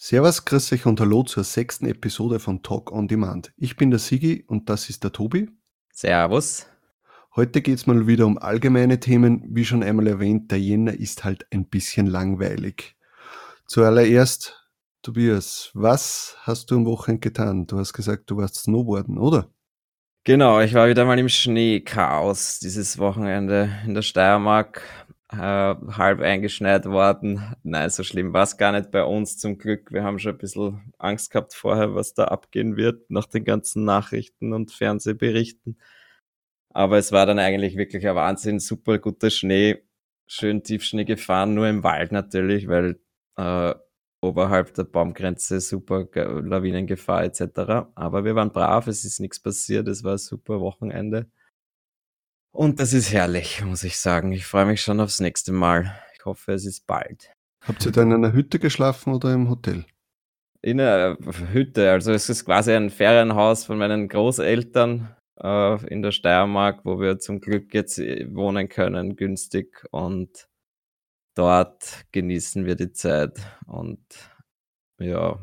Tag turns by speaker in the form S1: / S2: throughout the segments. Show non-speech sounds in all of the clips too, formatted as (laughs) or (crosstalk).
S1: Servus, grüß euch und hallo zur sechsten Episode von Talk on Demand. Ich bin der Sigi und das ist der Tobi.
S2: Servus.
S1: Heute geht es mal wieder um allgemeine Themen. Wie schon einmal erwähnt, der Jänner ist halt ein bisschen langweilig. Zuallererst, Tobias, was hast du am Wochenende getan? Du hast gesagt, du warst Snowboarden, oder?
S2: Genau, ich war wieder mal im Schneechaos dieses Wochenende in der Steiermark äh, halb eingeschneit worden. Nein, so schlimm war es gar nicht bei uns zum Glück. Wir haben schon ein bisschen Angst gehabt vorher, was da abgehen wird nach den ganzen Nachrichten und Fernsehberichten. Aber es war dann eigentlich wirklich ein Wahnsinn, super guter Schnee, schön Tiefschnee gefahren, nur im Wald natürlich, weil äh, oberhalb der Baumgrenze super Lawinengefahr etc. Aber wir waren brav, es ist nichts passiert, es war ein super Wochenende. Und das ist herrlich, muss ich sagen. Ich freue mich schon aufs nächste Mal. Ich hoffe, es ist bald.
S1: Habt ihr da in einer Hütte geschlafen oder im Hotel?
S2: In einer Hütte. Also es ist quasi ein Ferienhaus von meinen Großeltern äh, in der Steiermark, wo wir zum Glück jetzt äh, wohnen können, günstig. Und dort genießen wir die Zeit. Und ja,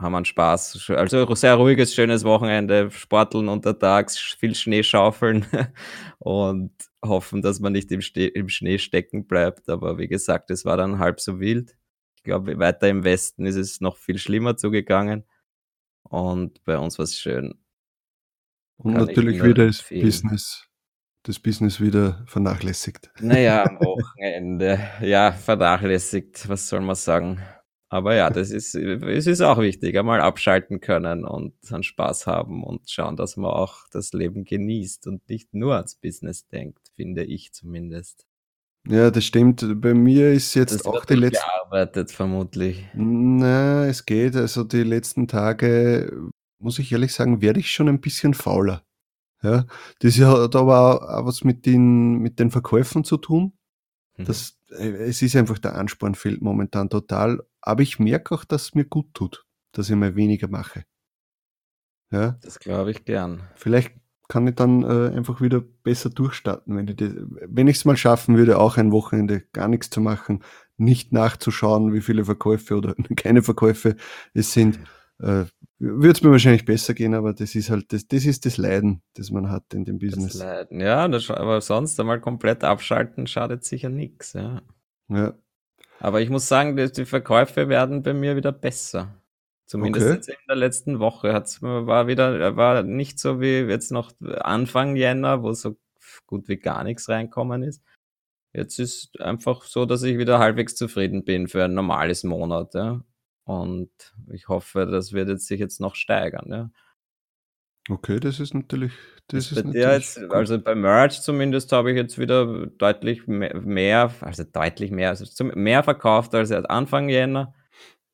S2: haben einen Spaß. Also sehr ruhiges, schönes Wochenende, Sporteln untertags, viel Schnee schaufeln (laughs) und hoffen, dass man nicht im, Ste im Schnee stecken bleibt. Aber wie gesagt, es war dann halb so wild. Ich glaube, weiter im Westen ist es noch viel schlimmer zugegangen. Und bei uns war es schön.
S1: Und Kann natürlich wieder das Business, das Business wieder vernachlässigt.
S2: Naja, am (laughs) Wochenende, ja, vernachlässigt, was soll man sagen. Aber ja, das ist, es ist auch wichtig, einmal abschalten können und dann Spaß haben und schauen, dass man auch das Leben genießt und nicht nur ans Business denkt, finde ich zumindest.
S1: Ja, das stimmt. Bei mir ist jetzt
S2: das
S1: auch die letzten.
S2: gearbeitet, vermutlich.
S1: Na, es geht. Also die letzten Tage, muss ich ehrlich sagen, werde ich schon ein bisschen fauler. Ja, das hat aber auch was mit den, mit den Verkäufen zu tun. Mhm. Das, äh, es ist einfach der Ansporn fehlt momentan total. Aber ich merke auch, dass es mir gut tut, dass ich mal weniger mache.
S2: Ja. Das glaube ich gern.
S1: Vielleicht kann ich dann äh, einfach wieder besser durchstarten, wenn ich es mal schaffen würde, auch ein Wochenende gar nichts zu machen, nicht nachzuschauen, wie viele Verkäufe oder (laughs) keine Verkäufe es sind, äh, würde es mir wahrscheinlich besser gehen, aber das ist halt das, das ist das Leiden, das man hat in dem Business. Das
S2: Leiden, ja, das, aber sonst einmal komplett abschalten schadet sicher nichts, ja.
S1: Ja,
S2: aber ich muss sagen, die Verkäufe werden bei mir wieder besser. Zumindest okay. jetzt in der letzten Woche hat's, war wieder, war nicht so wie jetzt noch Anfang Jänner, wo so gut wie gar nichts reinkommen ist. Jetzt ist einfach so, dass ich wieder halbwegs zufrieden bin für ein normales Monat. Ja. Und ich hoffe, das wird jetzt sich jetzt noch steigern. Ja.
S1: Okay, das ist natürlich. Das
S2: ist, bei jetzt, also bei Merch zumindest habe ich jetzt wieder deutlich mehr, also deutlich mehr, also mehr verkauft als Anfang Jänner.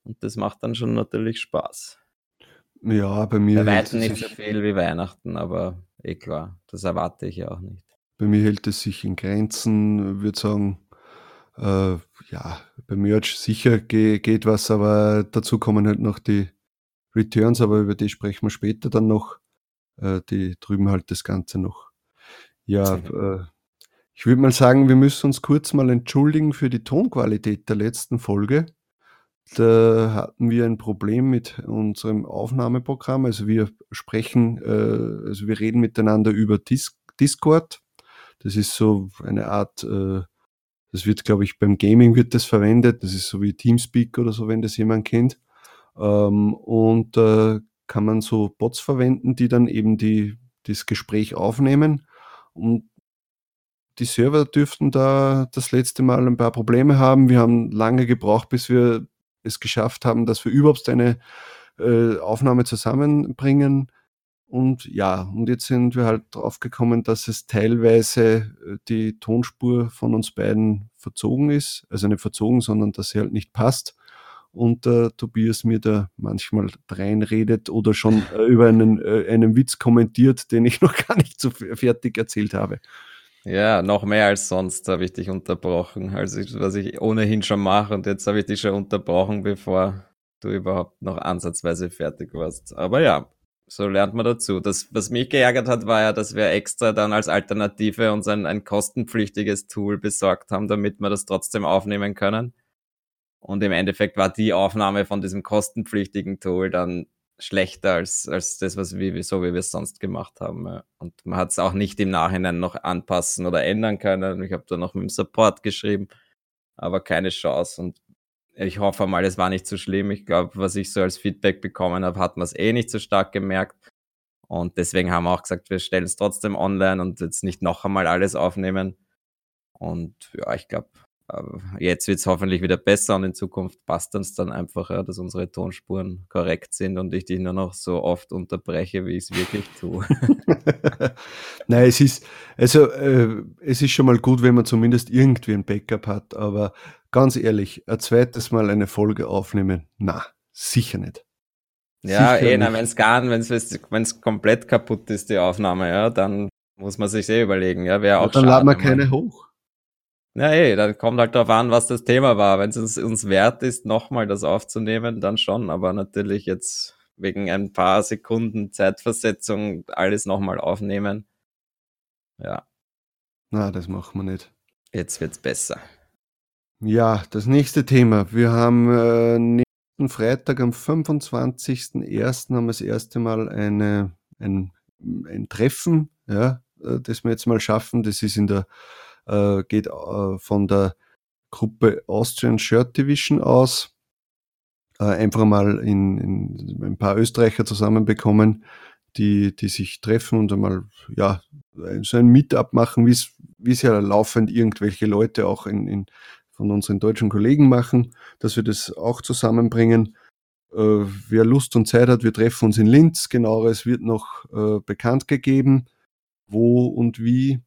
S2: Und das macht dann schon natürlich Spaß.
S1: Ja, bei mir.
S2: Bei weitem nicht so viel wie Weihnachten, aber eh klar, das erwarte ich ja auch nicht.
S1: Bei mir hält es sich in Grenzen, würde sagen, äh, ja, bei Merch sicher ge geht was, aber dazu kommen halt noch die Returns, aber über die sprechen wir später dann noch äh, die drüben halt das Ganze noch. Ja, äh, ich würde mal sagen, wir müssen uns kurz mal entschuldigen für die Tonqualität der letzten Folge. Da hatten wir ein Problem mit unserem Aufnahmeprogramm. Also wir sprechen, äh, also wir reden miteinander über Dis Discord. Das ist so eine Art, äh, das wird, glaube ich, beim Gaming wird das verwendet. Das ist so wie Teamspeak oder so, wenn das jemand kennt. Ähm, und äh, kann man so Bots verwenden, die dann eben die, das Gespräch aufnehmen. Und die Server dürften da das letzte Mal ein paar Probleme haben. Wir haben lange gebraucht, bis wir es geschafft haben, dass wir überhaupt eine äh, Aufnahme zusammenbringen. Und ja, und jetzt sind wir halt drauf gekommen, dass es teilweise äh, die Tonspur von uns beiden verzogen ist. Also nicht verzogen, sondern dass sie halt nicht passt und äh, Tobias mir da manchmal reinredet oder schon äh, über einen, äh, einen Witz kommentiert, den ich (laughs) noch gar nicht so fertig erzählt habe.
S2: Ja, noch mehr als sonst habe ich dich unterbrochen, also was ich ohnehin schon mache und jetzt habe ich dich schon unterbrochen, bevor du überhaupt noch ansatzweise fertig warst. Aber ja, so lernt man dazu. Das, was mich geärgert hat, war ja, dass wir extra dann als Alternative uns ein, ein kostenpflichtiges Tool besorgt haben, damit wir das trotzdem aufnehmen können. Und im Endeffekt war die Aufnahme von diesem kostenpflichtigen Tool dann schlechter als, als das, was wir, so wie wir es sonst gemacht haben. Und man hat es auch nicht im Nachhinein noch anpassen oder ändern können. Ich habe da noch mit dem Support geschrieben, aber keine Chance. Und ich hoffe mal, es war nicht so schlimm. Ich glaube, was ich so als Feedback bekommen habe, hat man es eh nicht so stark gemerkt. Und deswegen haben wir auch gesagt, wir stellen es trotzdem online und jetzt nicht noch einmal alles aufnehmen. Und ja, ich glaube, jetzt wird es hoffentlich wieder besser und in Zukunft passt uns dann einfach, ja, dass unsere Tonspuren korrekt sind und ich dich nur noch so oft unterbreche, wie ich es wirklich tue. (laughs)
S1: Nein, es ist, also äh, es ist schon mal gut, wenn man zumindest irgendwie ein Backup hat, aber ganz ehrlich, ein zweites Mal eine Folge aufnehmen, na, sicher nicht.
S2: Ja, eh, wenn es gar, wenn es komplett kaputt ist, die Aufnahme, ja, dann muss man sich eh überlegen, ja, auch
S1: ja, Dann laden wir keine hoch.
S2: Ja, ey, dann kommt halt darauf an, was das Thema war. Wenn es uns, uns wert ist, nochmal das aufzunehmen, dann schon. Aber natürlich jetzt wegen ein paar Sekunden Zeitversetzung alles nochmal aufnehmen. Ja.
S1: Na, das machen wir nicht.
S2: Jetzt wird's besser.
S1: Ja, das nächste Thema. Wir haben äh, nächsten Freitag am 25.01. haben wir das erste Mal eine, ein, ein Treffen, ja, äh, das wir jetzt mal schaffen. Das ist in der äh, geht äh, von der Gruppe Austrian Shirt Division aus. Äh, einfach mal in, in ein paar Österreicher zusammenbekommen, die, die sich treffen und einmal ja, so ein Meetup machen, wie es ja laufend irgendwelche Leute auch in, in, von unseren deutschen Kollegen machen, dass wir das auch zusammenbringen. Äh, wer Lust und Zeit hat, wir treffen uns in Linz. Genaueres wird noch äh, bekannt gegeben, wo und wie.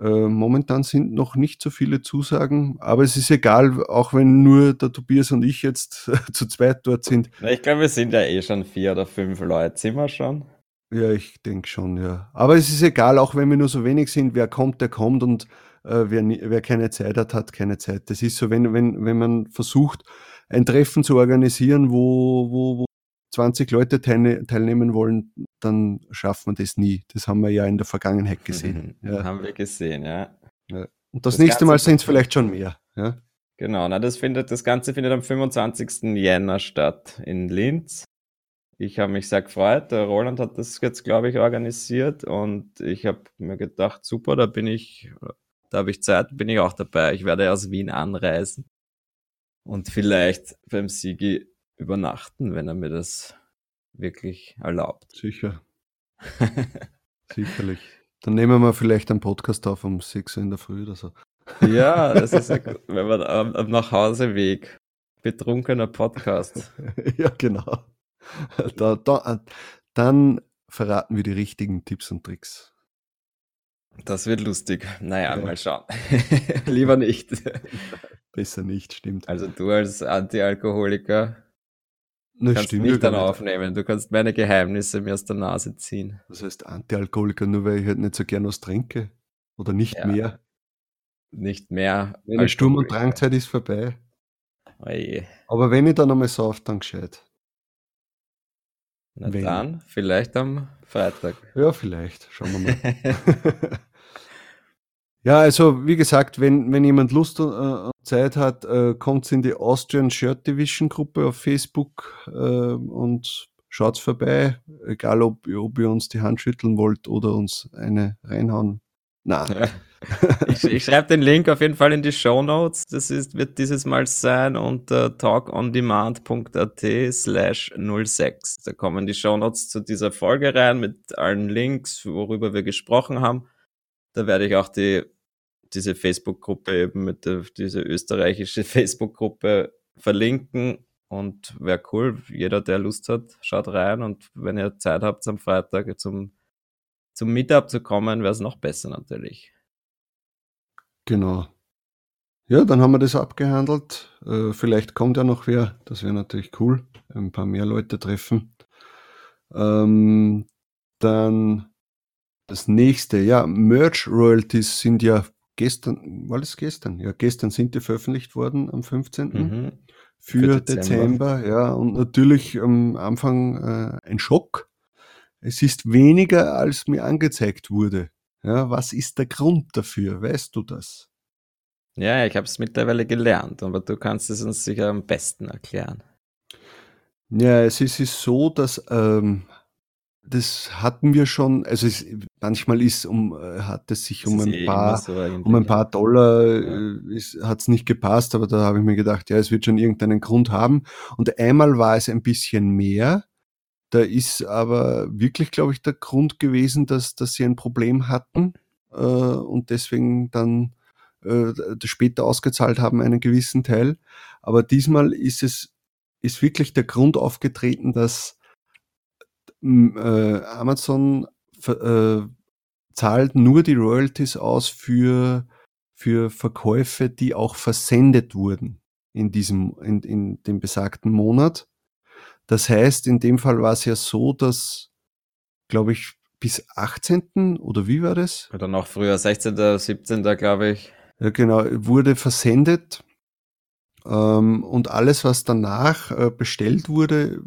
S1: Äh, momentan sind noch nicht so viele Zusagen, aber es ist egal, auch wenn nur der Tobias und ich jetzt (laughs) zu zweit dort sind.
S2: Na, ich glaube, wir sind ja eh schon vier oder fünf Leute. Sind wir schon?
S1: Ja, ich denke schon, ja. Aber es ist egal, auch wenn wir nur so wenig sind, wer kommt, der kommt und äh, wer, wer keine Zeit hat, hat keine Zeit. Das ist so, wenn, wenn, wenn man versucht, ein Treffen zu organisieren, wo, wo, wo 20 Leute teilnehmen wollen, dann schaffen wir das nie. Das haben wir ja in der Vergangenheit gesehen. (laughs)
S2: Ja. Haben wir gesehen, ja.
S1: ja. Und das, das nächste Ganze Mal sind es (laughs) vielleicht schon mehr. Ja.
S2: Genau, na, das, findet, das Ganze findet am 25. Jänner statt in Linz. Ich habe mich sehr gefreut. Der Roland hat das jetzt, glaube ich, organisiert und ich habe mir gedacht, super, da bin ich, da habe ich Zeit, bin ich auch dabei. Ich werde aus Wien anreisen und vielleicht beim Sigi übernachten, wenn er mir das wirklich erlaubt.
S1: Sicher. (laughs) Sicherlich. Dann nehmen wir vielleicht einen Podcast auf um 6 Uhr in der Früh oder so.
S2: Ja, das ist ja (laughs) gut, wenn man am, am Nachhauseweg betrunkener Podcast. (laughs)
S1: ja, genau. Da, da, dann verraten wir die richtigen Tipps und Tricks.
S2: Das wird lustig. Naja, ja. mal schauen. Lieber nicht.
S1: Besser nicht, stimmt.
S2: Also du als Antialkoholiker na, kannst stimmt nicht dann aufnehmen. Du kannst meine Geheimnisse mir aus der Nase ziehen.
S1: Das heißt Antialkoholiker, nur weil ich halt nicht so gern was trinke. Oder nicht ja. mehr.
S2: Nicht mehr.
S1: Meine Sturm- und Drangzeit ist vorbei. Oje. Aber wenn ich dann einmal sauf, dann gescheit.
S2: Na wenn. dann, vielleicht am Freitag.
S1: Ja, vielleicht. Schauen wir mal. (laughs) (laughs) Ja, also wie gesagt, wenn, wenn jemand Lust und äh, Zeit hat, äh, kommt in die Austrian Shirt Division Gruppe auf Facebook äh, und schaut vorbei, egal ob, ob ihr uns die Hand schütteln wollt oder uns eine reinhauen. Na. Ja.
S2: ich, ich schreibe den Link auf jeden Fall in die Show Notes. Das ist, wird dieses Mal sein unter talkondemand.at slash 06. Da kommen die Show Notes zu dieser Folge rein mit allen Links, worüber wir gesprochen haben. Da werde ich auch die, diese Facebook-Gruppe eben mit der, diese österreichische (laughs) Facebook-Gruppe verlinken. Und wäre cool, jeder, der Lust hat, schaut rein. Und wenn ihr Zeit habt am Freitag zum, zum Meetup zu kommen, wäre es noch besser natürlich.
S1: Genau. Ja, dann haben wir das abgehandelt. Äh, vielleicht kommt ja noch wer. Das wäre natürlich cool. Ein paar mehr Leute treffen. Ähm, dann das nächste, ja, Merch Royalties sind ja gestern, war das gestern? Ja, gestern sind die veröffentlicht worden am 15. Mhm. Für, für Dezember. Dezember. ja, und natürlich am Anfang äh, ein Schock. Es ist weniger, als mir angezeigt wurde. Ja, was ist der Grund dafür? Weißt du das?
S2: Ja, ich habe es mittlerweile gelernt, aber du kannst es uns sicher am besten erklären.
S1: Ja, es ist, so, dass ähm, das hatten wir schon, also es, manchmal ist um, äh, hat es sich um ein
S2: eh
S1: paar, um ein paar Dollar
S2: Ja.
S1: äh, hat es nicht gepasst, aber da habe ich mir gedacht, ja, es wird schon irgendeinen Grund haben. Und einmal war es ein bisschen mehr. Da ist aber wirklich, glaube ich, der Grund gewesen, dass, dass sie ein Problem hatten äh, und deswegen dann äh, später ausgezahlt haben, einen gewissen Teil. Aber diesmal ist es ist wirklich der Grund aufgetreten, dass äh, Amazon äh, zahlt nur die Royalties aus für, für Verkäufe, die auch versendet wurden in diesem, in, in dem besagten Monat. Das heißt, in dem Fall war es ja so, dass, glaube ich, bis 18. oder wie war das?
S2: Oder noch früher, 16., 17., glaube ich.
S1: Ja, genau, wurde versendet. Ähm, und alles, was danach äh, bestellt wurde,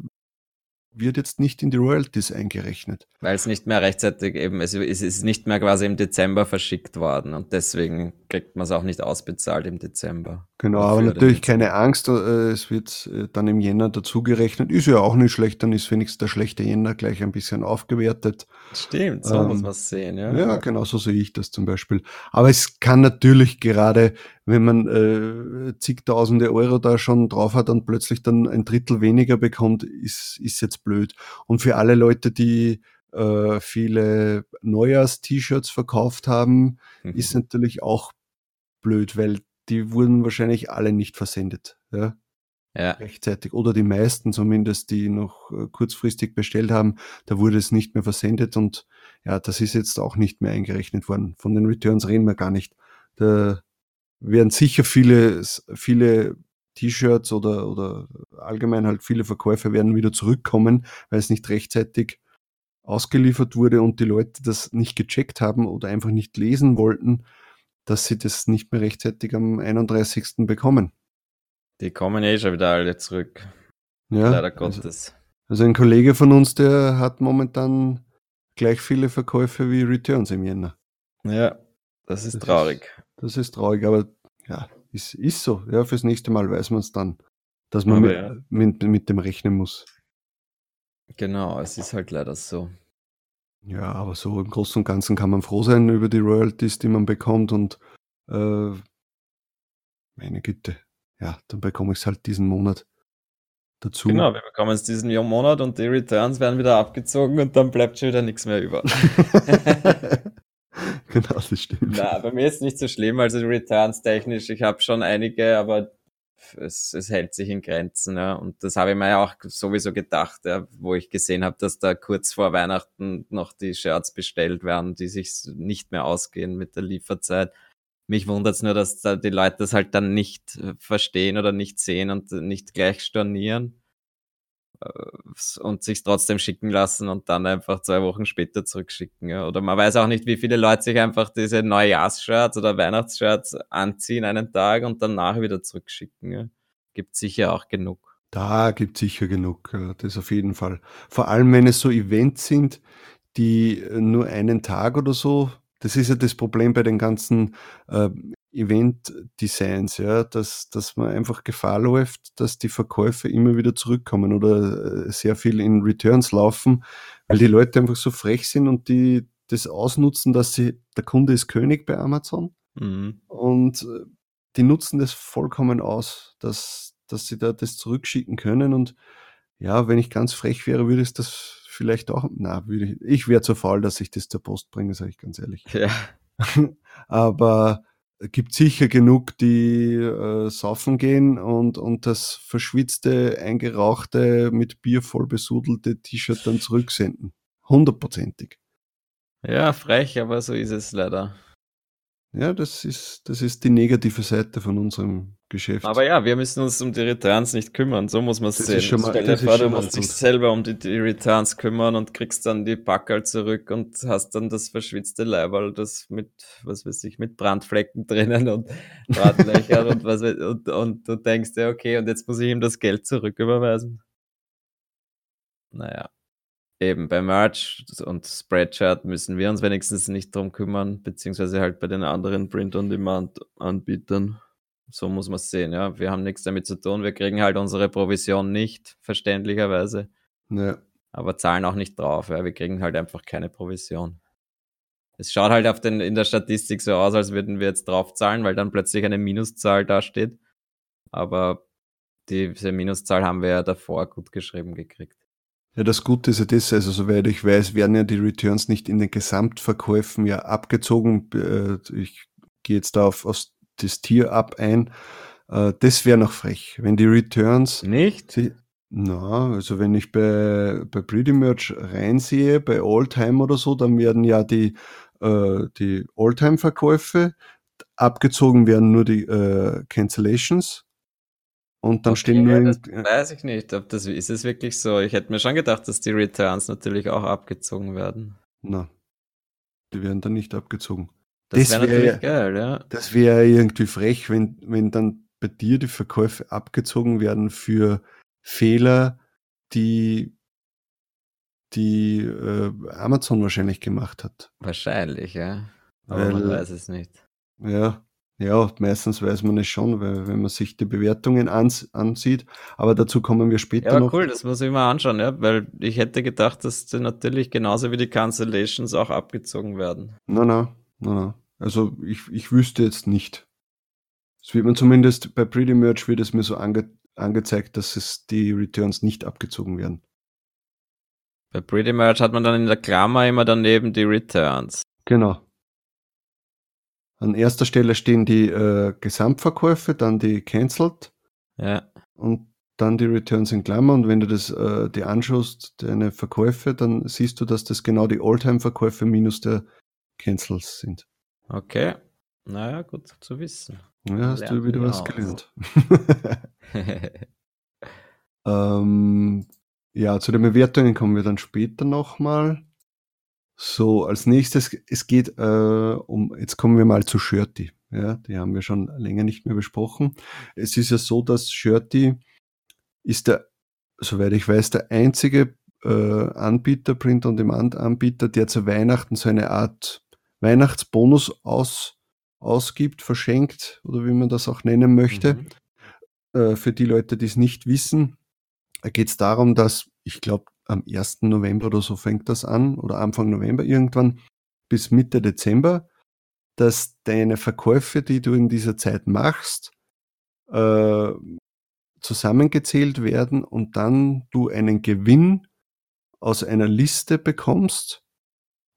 S1: wird jetzt nicht in die Royalties eingerechnet.
S2: Weil es nicht mehr rechtzeitig eben, es, es ist nicht mehr quasi im Dezember verschickt worden und deswegen kriegt man es auch nicht ausbezahlt im Dezember.
S1: Genau, aber natürlich keine Angst, äh, es wird äh, dann im Jänner dazugerechnet. Ist ja auch nicht schlecht, dann ist wenigstens der schlechte Jänner gleich ein bisschen aufgewertet.
S2: Stimmt, so muss
S1: Ähm,
S2: man es sehen, ja.
S1: Ja, genau so sehe ich das zum Beispiel. Aber es kann natürlich gerade, wenn man äh, zigtausende Euro da schon drauf hat und plötzlich dann ein Drittel weniger bekommt, ist, ist jetzt blöd. Und für alle Leute, die äh, viele Neujahrs-T-Shirts verkauft haben, ist natürlich auch blöd, weil die wurden wahrscheinlich alle nicht versendet. Ja?
S2: Ja,
S1: rechtzeitig oder die meisten zumindest, die noch äh, kurzfristig bestellt haben, da wurde es nicht mehr versendet und ja, das ist jetzt auch nicht mehr eingerechnet worden. Von den Returns reden wir gar nicht. Da werden sicher viele, viele T-Shirts oder, oder allgemein halt viele Verkäufe werden wieder zurückkommen, weil es nicht rechtzeitig ausgeliefert wurde und die Leute das nicht gecheckt haben oder einfach nicht lesen wollten, dass sie das nicht mehr rechtzeitig am 31. bekommen.
S2: die kommen eh schon wieder alle zurück.
S1: Ja,
S2: Leider
S1: also,
S2: Gottes.
S1: also ein Kollege von uns, der hat momentan gleich viele Verkäufe wie Returns im Jänner.
S2: Ja, das ist
S1: Das
S2: traurig.
S1: Das ist traurig, aber ja, ist, ist so. Ja, fürs nächste Mal weiß man es dann, dass man mit,
S2: ja.
S1: mit, mit dem rechnen muss.
S2: Genau, es ist halt leider so.
S1: Ja, aber so im Großen und Ganzen kann man froh sein über die Royalties, die man bekommt und äh, meine Güte, ja, dann bekomme ich es halt diesen Monat dazu.
S2: Genau, wir bekommen es diesen Monat und die Returns werden wieder abgezogen und dann bleibt schon wieder nichts mehr über. (laughs) (laughs)
S1: genau, das stimmt.
S2: Na, bei mir ist nicht so schlimm, also Returns technisch, ich habe schon einige, aber es, es hält sich in Grenzen, ja. Und das habe ich mir ja auch sowieso gedacht, ja, wo ich gesehen habe, dass da kurz vor Weihnachten noch die Shirts bestellt werden, die sich nicht mehr ausgehen mit der Lieferzeit. Mich wundert es nur, dass da die Leute das halt dann nicht äh, verstehen oder nicht sehen und nicht gleich stornieren äh, und sich trotzdem schicken lassen und dann einfach zwei Wochen später zurückschicken. Ja. Oder man weiß auch nicht, wie viele Leute sich einfach diese Neujahrsshirts oder Weihnachtsshirts anziehen einen Tag und danach wieder zurückschicken. Ja. Gibt sicher auch genug.
S1: Da gibt sicher genug, das auf jeden Fall. Vor allem, wenn es so Events sind, die nur einen Tag oder so, das ist ja das Problem bei den ganzen äh, Event-Designs, ja, dass, dass man einfach Gefahr läuft, dass die Verkäufe immer wieder zurückkommen oder äh, sehr viel in Returns laufen, weil die Leute einfach so frech sind und die das ausnutzen, dass sie, der Kunde ist König bei Amazon
S2: Mhm.
S1: und äh, die nutzen das vollkommen aus, dass, dass sie da das zurückschicken können und ja, wenn ich ganz frech wäre, würde ich das vielleicht auch, na, würde ich, ich wäre zu faul, dass ich das zur Post bringe, sage ich ganz ehrlich.
S2: Ja, (laughs)
S1: Aber gibt sicher genug, die äh, saufen gehen und, und das verschwitzte, eingerauchte, mit Bier voll besudelte T-Shirt dann zurücksenden. Hundertprozentig.
S2: ja, frech, aber so ist es leider.
S1: Ja, das ist, das ist die negative Seite von unserem Geschäft.
S2: Aber ja, wir müssen uns um die Returns nicht kümmern, so muss man es sehen.
S1: ist schon mal-
S2: Stell dir
S1: das
S2: vor, du musst dich selber um die, die Returns kümmern und kriegst dann die Packerl zurück und hast dann das verschwitzte Leiberl, das mit, was weiß ich, mit Brandflecken (laughs) drinnen und Drahtlöchern und was weiß- und, und du denkst dir, okay, und jetzt muss ich ihm das Geld zurücküberweisen. Naja, Eben, bei Merch und Spreadshirt müssen wir uns wenigstens nicht drum kümmern, beziehungsweise halt bei den anderen Print-on-Demand-Anbietern. So muss man es sehen, ja. Wir haben nichts damit zu tun. Wir kriegen halt unsere Provision nicht, verständlicherweise.
S1: Ja.
S2: Aber zahlen auch nicht drauf, ja. Wir kriegen halt einfach keine Provision. Es schaut halt auf den, in der Statistik so aus, als würden wir jetzt drauf zahlen, weil dann plötzlich eine Minuszahl dasteht. Aber diese Minuszahl haben wir ja davor gut geschrieben gekriegt.
S1: Ja, das Gute ist ja das, also soweit ich weiß, werden ja die Returns nicht in den Gesamtverkäufen ja abgezogen. Äh, ich gehe jetzt da auf, auf das Tier ab ein. Äh, das wäre noch frech, wenn die Returns
S2: nicht.
S1: na, also wenn ich bei, bei Pretty Merch reinsehe, bei Alltime oder so, dann werden ja die, äh, die Alltime-Verkäufe abgezogen werden nur die äh, Cancellations und dann okay, stehen nur.
S2: Das weiß ich nicht, ob das ist es wirklich so. Ich hätte mir schon gedacht, dass die Returns natürlich auch abgezogen werden.
S1: Na, die werden dann nicht abgezogen.
S2: Das, das wäre wär natürlich geil, ja.
S1: Das wäre irgendwie frech, wenn, wenn dann bei dir die Verkäufe abgezogen werden für Fehler, die die äh, Amazon wahrscheinlich gemacht hat.
S2: Wahrscheinlich, ja. Aber Weil, man weiß es nicht.
S1: Ja, ja, meistens weiß man es schon, weil wenn man sich die Bewertungen ans ansieht, aber dazu kommen wir später
S2: ja,
S1: noch.
S2: cool, das muss ich mal anschauen, ja, weil ich hätte gedacht, dass die natürlich genauso wie die Cancellations auch abgezogen werden.
S1: Na, na, na, na. Also ich, ich wüsste jetzt nicht. Es wird man zumindest bei Pretty Merch wird es mir so ange angezeigt, dass es die Returns nicht abgezogen werden.
S2: Bei Pretty Merch hat man dann in der Klammer immer daneben die Returns.
S1: Genau. An erster Stelle stehen die äh, Gesamtverkäufe, dann die Cancelled.
S2: Ja.
S1: Und dann die Returns in Klammer. Und wenn du das äh, dir anschaust, deine Verkäufe, dann siehst du, dass das genau die Alltime-Verkäufe minus der Cancels sind.
S2: Okay. Naja, gut zu wissen.
S1: Ja, hast du wieder was aus. gelernt. (laughs) ähm, ja, zu den Bewertungen kommen wir dann später nochmal. So, als nächstes, es geht äh, um, jetzt kommen wir mal zu Shirty. Ja, die haben wir schon länger nicht mehr besprochen. Es ist ja so, dass Shirty ist der, soweit ich weiß, der einzige äh, Anbieter, Print-on-Demand-Anbieter, der zu Weihnachten so eine Art Weihnachtsbonus aus, ausgibt, verschenkt oder wie man das auch nennen möchte. Mhm. Äh, für die Leute, die es nicht wissen, geht es darum, dass ich glaube, am 1. November oder so fängt das an oder Anfang November irgendwann bis Mitte Dezember, dass deine Verkäufe, die du in dieser Zeit machst, äh, zusammengezählt werden und dann du einen Gewinn aus einer Liste bekommst,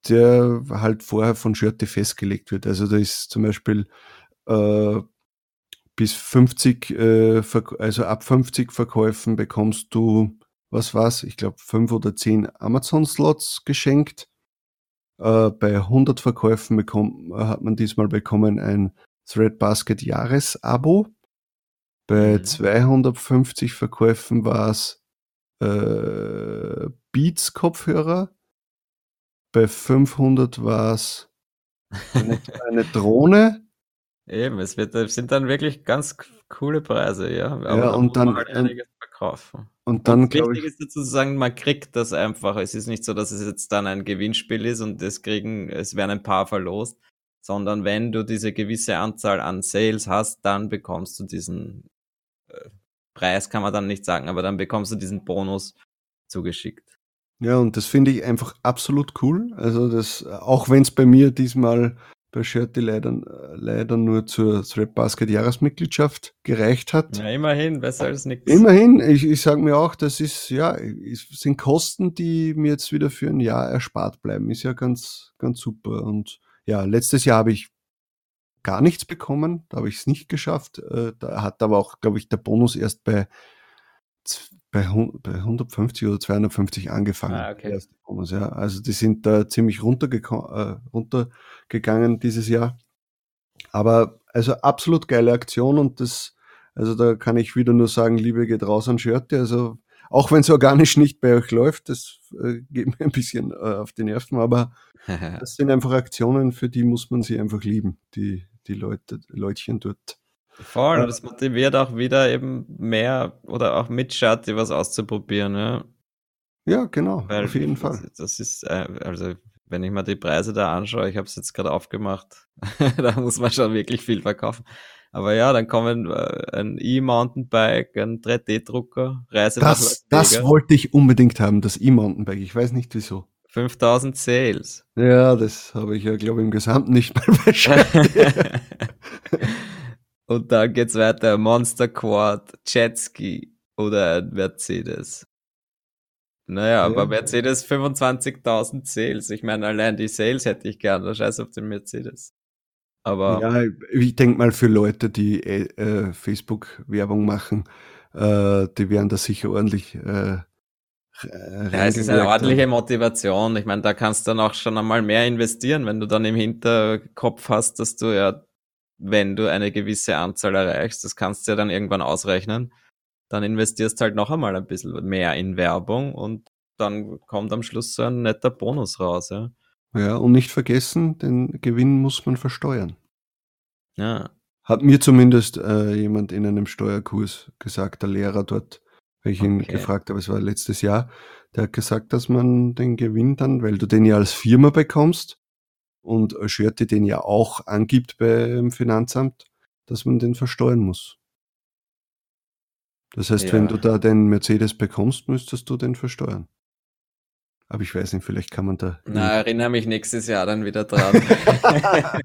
S1: der halt vorher von Schürte festgelegt wird. Also da ist zum Beispiel äh, bis 50, äh, also ab 50 Verkäufen bekommst du was war's? Ich glaube, fünf oder zehn Amazon-Slots geschenkt. Äh, bei 100 Verkäufen bekommt, hat man diesmal bekommen ein Threadbasket Jahresabo. Bei mhm. 250 Verkäufen war es äh, Beats Kopfhörer. Bei 500 war es eine, (laughs) eine Drohne.
S2: Eben, es wird, sind dann wirklich ganz coole Preise, ja.
S1: Aber ja, und dann, halt einiges
S2: verkaufen.
S1: Und dann,
S2: glaube ich. Wichtig ist sozusagen, man kriegt das einfach. Es ist nicht so, dass es jetzt dann ein Gewinnspiel ist und es kriegen, es werden ein paar verlost, sondern wenn du diese gewisse Anzahl an Sales hast, dann bekommst du diesen äh, Preis, kann man dann nicht sagen, aber dann bekommst du diesen Bonus zugeschickt.
S1: Ja, und das finde ich einfach absolut cool. Also das, auch wenn es bei mir diesmal bei Shirty leider, leider nur zur Thread Basket Jahresmitgliedschaft gereicht hat.
S2: Ja, immerhin, besser als nichts.
S1: Immerhin, ich, ich sage mir auch, das ist, ja, es sind Kosten, die mir jetzt wieder für ein Jahr erspart bleiben. Ist ja ganz, ganz super. Und ja, letztes Jahr habe ich gar nichts bekommen, da habe ich es nicht geschafft. Äh, da hat aber auch, glaube ich, der Bonus erst bei bei, 150 oder 250 angefangen. Ah, okay. Bonus, ja. Also die sind da ziemlich runtergegangen, äh, runtergegangen dieses Jahr. Aber also absolut geile Aktion und das, also da kann ich wieder nur sagen, Liebe geht raus an Schörte. Also auch wenn es organisch nicht bei euch läuft, das äh, geht mir ein bisschen äh, auf die Nerven, aber (laughs) das sind einfach Aktionen, für die muss man sie einfach lieben, die, die Leute, Leutchen dort.
S2: Voll, und das motiviert auch wieder eben mehr oder auch mit Shati was auszuprobieren, ja.
S1: Ja, genau,
S2: Weil
S1: auf jeden
S2: das,
S1: Fall.
S2: das ist, äh, also wenn ich mir die Preise da anschaue, ich habe es jetzt gerade aufgemacht, (laughs) da muss man schon wirklich viel verkaufen. Aber ja, dann kommen äh, ein E-Mountainbike, ein 3D-Drucker, Reise
S1: Das, das wollte ich unbedingt haben, das E-Mountainbike. Ich weiß nicht wieso.
S2: 5000 Sales.
S1: Ja, das habe ich ja, glaube ich, im Gesamten nicht mal beschrieben. (laughs) (laughs)
S2: Und dann geht's weiter, Monster Quad, Jetski oder ein Mercedes. Naja, aber
S1: Ja.
S2: Mercedes 25.000 Sales. Ich meine, allein die Sales hätte ich gern, scheiß auf den Mercedes. Aber
S1: Ja, ich denke mal für Leute, die äh, äh, Facebook-Werbung machen, äh, die werden da sicher ordentlich äh,
S2: Ja, es ist eine ordentliche Motivation. Ich meine, da kannst du dann auch schon einmal mehr investieren, wenn du dann im Hinterkopf hast, dass du ja, wenn du eine gewisse Anzahl erreichst, das kannst du ja dann irgendwann ausrechnen, dann investierst halt noch einmal ein bisschen mehr in Werbung und dann kommt am Schluss so ein netter Bonus raus. Ja,
S1: Ja, und nicht vergessen, den Gewinn muss man versteuern.
S2: ja.
S1: Hat mir zumindest äh, jemand in einem Steuerkurs gesagt, der Lehrer dort, weil ich ihn
S2: Okay.
S1: gefragt habe, es war letztes Jahr, der hat gesagt, dass man den Gewinn dann, weil du den ja als Firma bekommst und Schörte den ja auch angibt beim Finanzamt, dass man den versteuern muss. Das heißt, wenn
S2: Ja.
S1: du da den Mercedes bekommst, müsstest du den versteuern. Aber ich weiß nicht, vielleicht kann man da.
S2: Na, erinnere mich nächstes Jahr dann wieder dran. (laughs)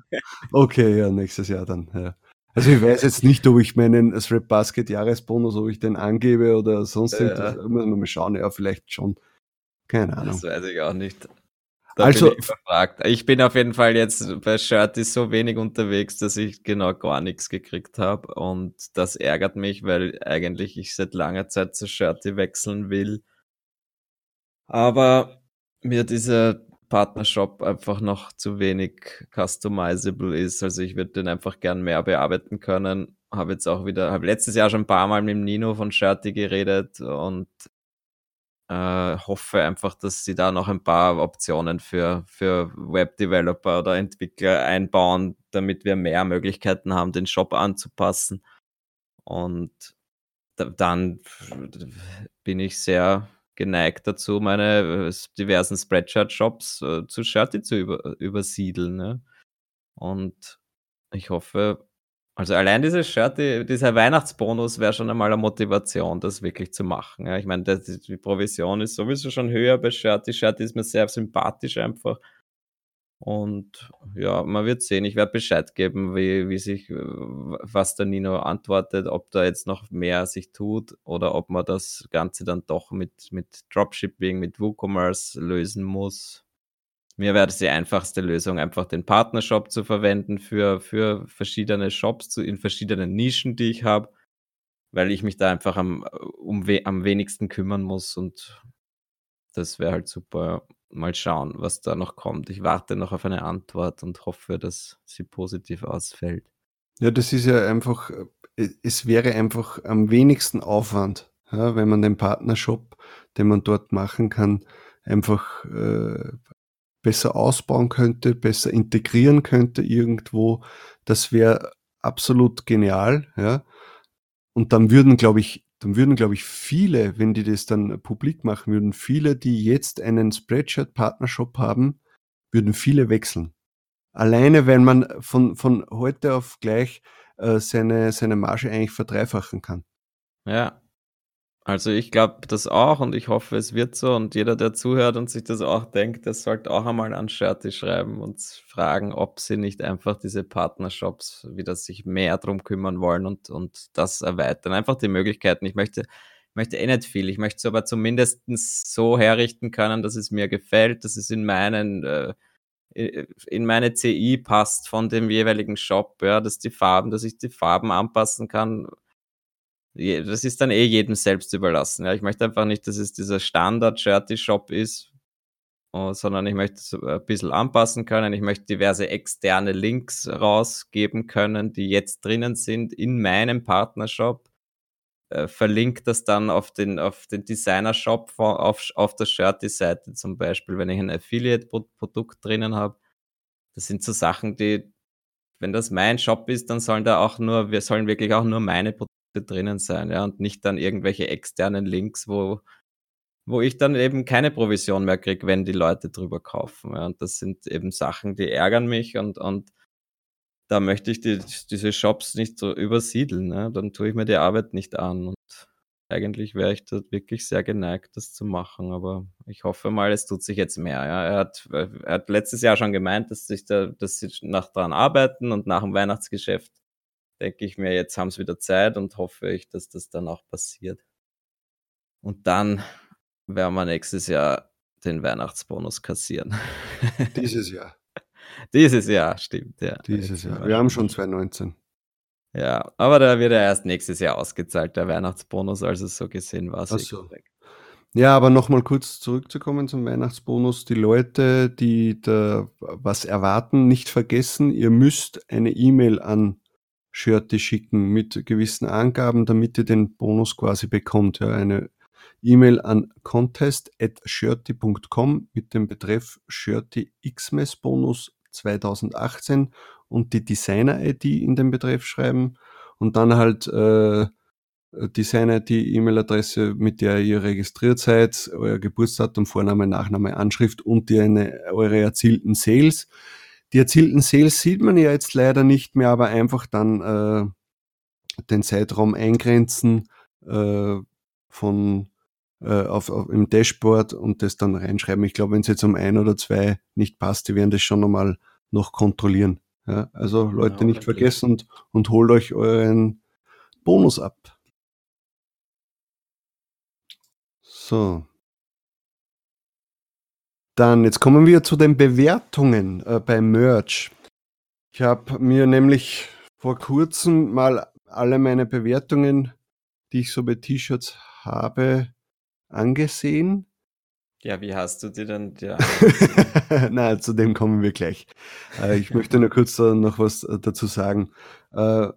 S1: Okay, ja, nächstes Jahr dann. Ja. Also ich weiß jetzt nicht, ob ich meinen Strap Basket Jahresbonus, ob ich den angebe oder sonst
S2: Ja.
S1: irgendwas. Muss man mal schauen, ja, vielleicht schon. Keine Ahnung.
S2: Das weiß ich auch nicht. Da
S1: Also-
S2: bin ich überfragt. Ich bin auf jeden Fall jetzt bei Shirty so wenig unterwegs, dass ich genau gar nichts gekriegt habe. Und das ärgert mich, weil eigentlich ich seit langer Zeit zu Shirty wechseln will. Aber mir dieser Partnershop einfach noch zu wenig customizable ist. Also ich würde den einfach gern mehr bearbeiten können. Habe jetzt auch wieder, habe letztes Jahr schon ein paar Mal mit dem Nino von Shirty geredet und äh, hoffe einfach, dass sie da noch ein paar Optionen für, für Web-Developer oder Entwickler einbauen, damit wir mehr Möglichkeiten haben, den Shop anzupassen. Und da, dann bin ich sehr geneigt dazu, meine äh, diversen Spreadshirt-Shops äh, zu Shirty zu über, übersiedeln. Ne? Und ich hoffe, also allein dieses Shirt, die, dieser Weihnachtsbonus wäre schon einmal eine Motivation, das wirklich zu machen. Ja, ich meine, das, die Provision ist sowieso schon höher bei Shirty. Shirty ist mir sehr sympathisch einfach. Und ja, man wird sehen. Ich werde Bescheid geben, wie, wie sich, was der Nino antwortet, ob da jetzt noch mehr sich tut oder ob man das Ganze dann doch mit, mit Dropshipping, mit WooCommerce lösen muss. Mir wäre das die einfachste Lösung, einfach den Partnershop zu verwenden für, für verschiedene Shops zu, in verschiedenen Nischen, die ich habe, weil ich mich da einfach am, um, am wenigsten kümmern muss und das wäre halt super. Mal schauen, was da noch kommt. Ich warte noch auf eine Antwort und hoffe, dass sie positiv ausfällt.
S1: Ja, das ist ja einfach, äh, es wäre einfach am wenigsten Aufwand, ja, wenn man den Partnershop, den man dort machen kann, einfach äh, besser ausbauen könnte, besser integrieren könnte irgendwo. Das wäre absolut genial, ja. Und dann würden, glaube ich, dann würden, glaube ich, viele, wenn die das dann publik machen würden, viele, die jetzt einen Spreadshirt-Partnershop haben, würden viele wechseln. Alleine, wenn man von, von heute auf gleich äh, seine, seine Marge eigentlich verdreifachen kann.
S2: Ja. Also ich glaube das auch und ich hoffe, es wird so. Und jeder, der zuhört und sich das auch denkt, der sollte auch einmal an Shirty schreiben und fragen, ob sie nicht einfach diese Partnershops wieder sich mehr drum kümmern wollen und, und das erweitern. Einfach die Möglichkeiten. Ich möchte, möchte eh nicht viel. Ich möchte es aber zumindest so herrichten können, dass es mir gefällt, dass es in meinen äh, in meine CI passt von dem jeweiligen Shop, ja, dass die Farben, dass ich die Farben anpassen kann. Das ist dann eh jedem selbst überlassen. Ja. Ich möchte einfach nicht, dass es dieser Standard-Shirty-Shop ist, äh, sondern ich möchte es ein bisschen anpassen können. Ich möchte diverse externe Links rausgeben können, die jetzt drinnen sind in meinem Partnershop. Äh, das dann auf den, auf den Designer-Shop auf, auf der Shirty-Seite zum Beispiel, wenn ich ein Affiliate-Produkt drinnen habe. Das sind so Sachen, die, wenn das mein Shop ist, dann sollen da auch nur, wir sollen wirklich auch nur meine Produkte drinnen sein, ja, und nicht dann irgendwelche externen Links, wo wo ich dann eben keine Provision mehr kriege, wenn die Leute drüber kaufen. Ja. Und das sind eben Sachen, die ärgern mich und, und da möchte ich die, diese Shops nicht so übersiedeln. Ne? Dann tue ich mir die Arbeit nicht an. Und eigentlich wäre ich da wirklich sehr geneigt, das zu machen. Aber ich hoffe mal, es tut sich jetzt mehr. Ja? Er, hat, er hat letztes Jahr schon gemeint, dass, sich da, dass sie nach dran arbeiten und nach dem Weihnachtsgeschäft denke ich mir, jetzt haben sie wieder Zeit und hoffe ich, dass das dann auch passiert. Und dann werden wir nächstes Jahr den Weihnachtsbonus kassieren. (laughs)
S1: Dieses Jahr.
S2: Dieses Jahr, stimmt, ja.
S1: Dieses Jahr. Wir haben schon 2019.
S2: Ja, aber da wird er erst nächstes Jahr ausgezahlt, der Weihnachtsbonus, also so gesehen war es
S1: eh so. Ja, aber nochmal kurz zurückzukommen zum Weihnachtsbonus. Die Leute, die da was erwarten, nicht vergessen, ihr müsst eine E-Mail an Shirty schicken mit gewissen Angaben, damit ihr den Bonus quasi bekommt. Ja, eine E-Mail an contest.shirty.com mit dem Betreff Shirty Xmas Bonus 2018 und die Designer-ID in den Betreff schreiben und dann halt äh, Designer-ID, E-Mail-Adresse, mit der ihr registriert seid, euer Geburtsdatum, Vorname, Nachname, Anschrift und die eine, eure erzielten Sales. Die erzielten Sales sieht man ja jetzt leider nicht mehr, aber einfach dann äh, den Zeitraum eingrenzen äh, von äh, auf, auf, im Dashboard und das dann reinschreiben. Ich glaube, wenn es jetzt um ein oder zwei nicht passt, die werden das schon nochmal noch kontrollieren. Ja, also Leute ja, nicht vergessen und, und holt euch euren Bonus ab. So. Dann, jetzt kommen wir zu den Bewertungen äh, beim Merch. Ich habe mir nämlich vor kurzem mal alle meine Bewertungen, die ich so bei T-Shirts habe, angesehen.
S2: Ja, wie hast du die denn? Ja. (laughs)
S1: Na, zu dem kommen wir gleich. Äh, ich möchte nur kurz noch was äh, dazu sagen. Äh,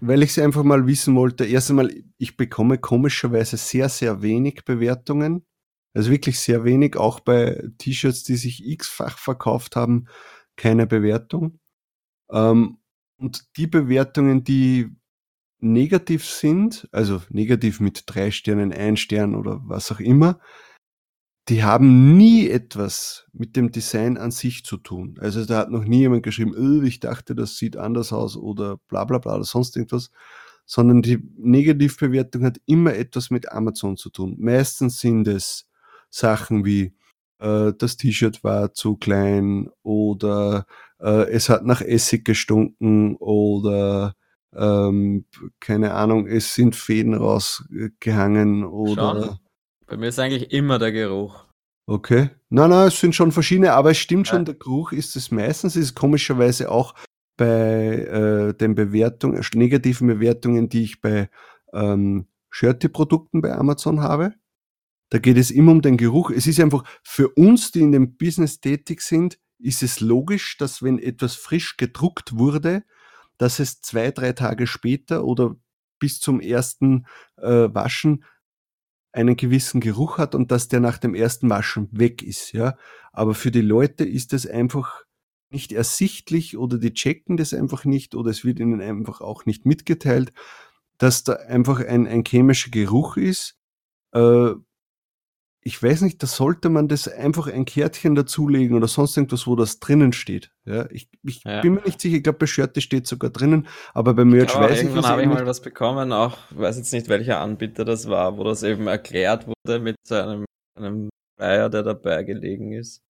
S1: weil ich sie einfach mal wissen wollte, erst einmal, ich bekomme komischerweise sehr, sehr wenig Bewertungen. Also wirklich sehr wenig, auch bei T-Shirts, die sich x-fach verkauft haben, keine Bewertung. Ähm, und die Bewertungen, die negativ sind, also negativ mit drei Sternen, ein Stern oder was auch immer, die haben nie etwas mit dem Design an sich zu tun. Also da hat noch nie jemand geschrieben, öh, ich dachte, das sieht anders aus oder bla bla bla oder sonst irgendwas, sondern die Negativbewertung hat immer etwas mit Amazon zu tun. Meistens sind es Sachen wie äh, das T-Shirt war zu klein oder äh, es hat nach Essig gestunken oder ähm, keine Ahnung, es sind Fäden rausgehangen oder.
S2: Schon. Bei mir ist eigentlich immer der Geruch.
S1: Okay. Nein, nein, es sind schon verschiedene, aber es stimmt ja. schon, der Geruch ist es meistens, ist komischerweise auch bei äh, den Bewertungen, negativen Bewertungen, die ich bei ähm, Shirty-Produkten bei Amazon habe. Da geht es immer um den Geruch. Es ist einfach für uns, die in dem Business tätig sind, ist es logisch, dass wenn etwas frisch gedruckt wurde, dass es zwei, drei Tage später oder bis zum ersten äh, Waschen einen gewissen Geruch hat und dass der nach dem ersten Waschen weg ist, ja. Aber für die Leute ist das einfach nicht ersichtlich oder die checken das einfach nicht oder es wird ihnen einfach auch nicht mitgeteilt, dass da einfach ein, ein chemischer Geruch ist, äh, ich weiß nicht, da sollte man das einfach ein Kärtchen dazulegen oder sonst irgendwas, wo das drinnen steht. Ja, ich, ich ja. bin mir nicht sicher, ich glaube, bei Shirty steht sogar drinnen, aber bei Merch
S2: weiß ich Irgendwann habe ich mal was bekommen, auch, weiß jetzt nicht, welcher Anbieter das war, wo das eben erklärt wurde mit einem, einem Flyer, der dabei gelegen ist.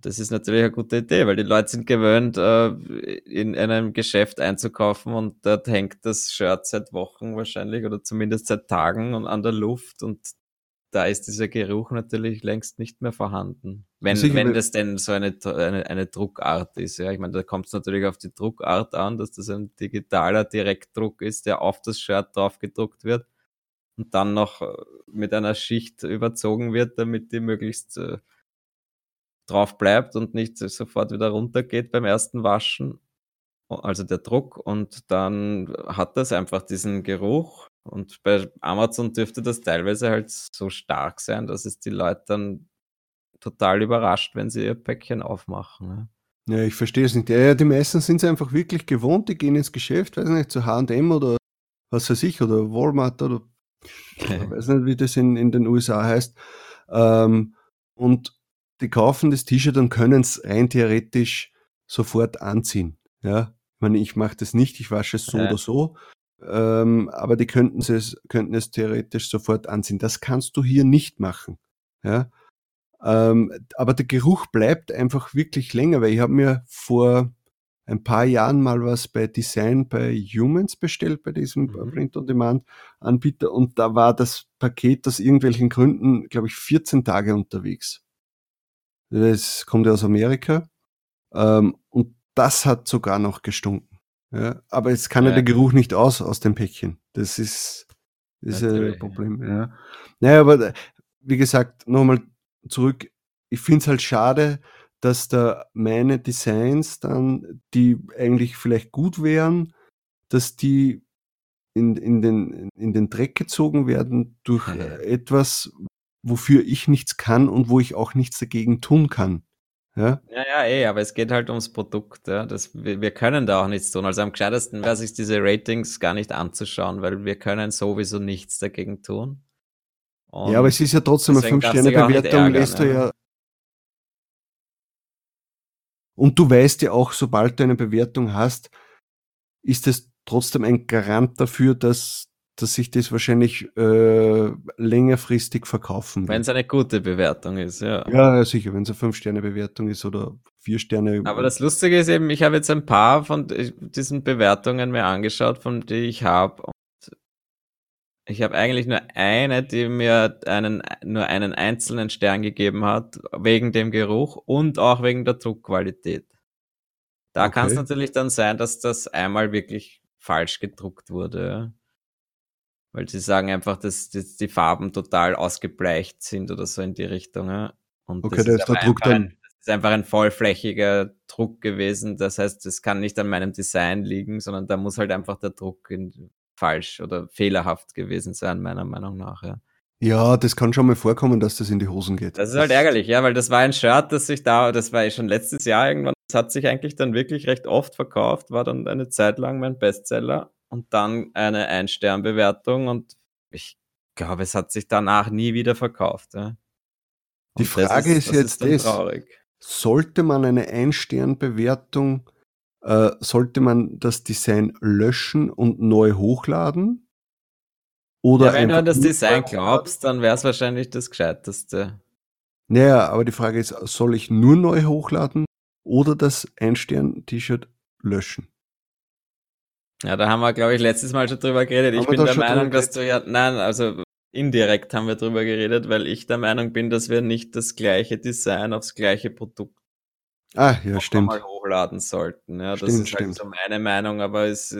S2: Das ist natürlich eine gute Idee, weil die Leute sind gewöhnt, äh, in einem Geschäft einzukaufen und dort hängt das Shirt seit Wochen wahrscheinlich oder zumindest seit Tagen und an der Luft und da ist dieser Geruch natürlich längst nicht mehr vorhanden. Wenn, Sicher, wenn das denn so eine, eine, eine Druckart ist. Ja, ich meine, da kommt es natürlich auf die Druckart an, dass das ein digitaler Direktdruck ist, der auf das Shirt drauf gedruckt wird und dann noch äh, mit einer Schicht überzogen wird, damit die möglichst äh, drauf bleibt und nicht sofort wieder runtergeht beim ersten Waschen. Also der Druck und dann hat das einfach diesen Geruch und bei Amazon dürfte das teilweise halt so stark sein, dass es die Leute dann total überrascht, wenn sie ihr Päckchen aufmachen. Ne?
S1: Ja, ich verstehe es nicht. Ja, ja, die meisten sind es einfach wirklich gewohnt, die gehen ins Geschäft, weiß nicht, zu H&M oder was weiß ich, oder Walmart oder (laughs) ich weiß nicht, wie das in, in den USA heißt. Ähm, und die kaufen das T-Shirt und können es rein theoretisch sofort anziehen. Ja, ich meine, ich mache das nicht, ich wasche es so ja. oder so. Ähm, aber die könnten es, könnten es theoretisch sofort anziehen. Das kannst du hier nicht machen. Ja? Ähm, aber der Geruch bleibt einfach wirklich länger, weil ich habe mir vor ein paar Jahren mal was bei Design bei Humans bestellt, bei diesem mhm. Print-on-Demand-Anbieter und da war das Paket aus irgendwelchen Gründen, glaube ich, 14 Tage unterwegs. Das kommt ja aus Amerika ähm, und das hat sogar noch gestunken. Ja, aber jetzt kann ja. ja der Geruch nicht aus aus dem Päckchen. Das ist, das ist ein Problem. Ja. Naja, aber wie gesagt, nochmal zurück. Ich finde es halt schade, dass da meine Designs dann, die eigentlich vielleicht gut wären, dass die in, in, den, in den Dreck gezogen werden durch ja. etwas, wofür ich nichts kann und wo ich auch nichts dagegen tun kann. Ja,
S2: ja, ja eh, aber es geht halt ums Produkt. Ja. Das, wir, wir können da auch nichts tun. Also am gescheitesten wäre sich diese Ratings gar nicht anzuschauen, weil wir können sowieso nichts dagegen tun.
S1: Und ja, aber es ist ja trotzdem eine 5-Sterne-Bewertung, lässt du ja. Und du weißt ja auch, sobald du eine Bewertung hast, ist es trotzdem ein Garant dafür, dass, dass sich das wahrscheinlich äh, längerfristig verkaufen
S2: wird. Wenn es eine gute Bewertung ist, ja.
S1: Ja, sicher, wenn es eine 5-Sterne-Bewertung ist oder 4 Sterne.
S2: Aber das Lustige ist eben, ich habe jetzt ein paar von diesen Bewertungen mir angeschaut, von die ich habe. Ich habe eigentlich nur eine, die mir einen, nur einen einzelnen Stern gegeben hat, wegen dem Geruch und auch wegen der Druckqualität. Da okay. kann es natürlich dann sein, dass das einmal wirklich falsch gedruckt wurde. Weil sie sagen einfach, dass, dass die Farben total ausgebleicht sind oder so in die Richtung. Ja?
S1: Und okay, da ist der Druck dann.
S2: Ein, das ist einfach ein vollflächiger Druck gewesen. Das heißt, es kann nicht an meinem Design liegen, sondern da muss halt einfach der Druck in, falsch oder fehlerhaft gewesen sein, meiner Meinung nach. Ja.
S1: Ja, das kann schon mal vorkommen, dass das in die Hosen geht.
S2: Das ist halt ärgerlich, ja, weil das war ein Shirt, das sich da, das war schon letztes Jahr irgendwann, das hat sich eigentlich dann wirklich recht oft verkauft, war dann eine Zeit lang mein Bestseller und dann eine Ein-Stern-Bewertung und ich glaube, es hat sich danach nie wieder verkauft. Ja.
S1: Die Frage ist, ist jetzt ist das, sollte man eine Ein-Stern-Bewertung äh, sollte man das Design löschen und neu hochladen?
S2: Oder ja, wenn du an das Design glaubst, dann wäre es wahrscheinlich das Gescheiteste.
S1: Naja, aber die Frage ist, soll ich nur neu hochladen oder das Ein-Stern-T-Shirt löschen?
S2: Ja, da haben wir, glaube ich, letztes Mal schon drüber geredet. Haben ich bin der Meinung, dass du ja, nein, also indirekt haben wir drüber geredet, weil ich der Meinung bin, dass wir nicht das gleiche Design aufs gleiche Produkt
S1: Ah, ja, stimmt.
S2: mal hochladen sollten. Ja, das stimmt, ist halt so meine Meinung, aber es,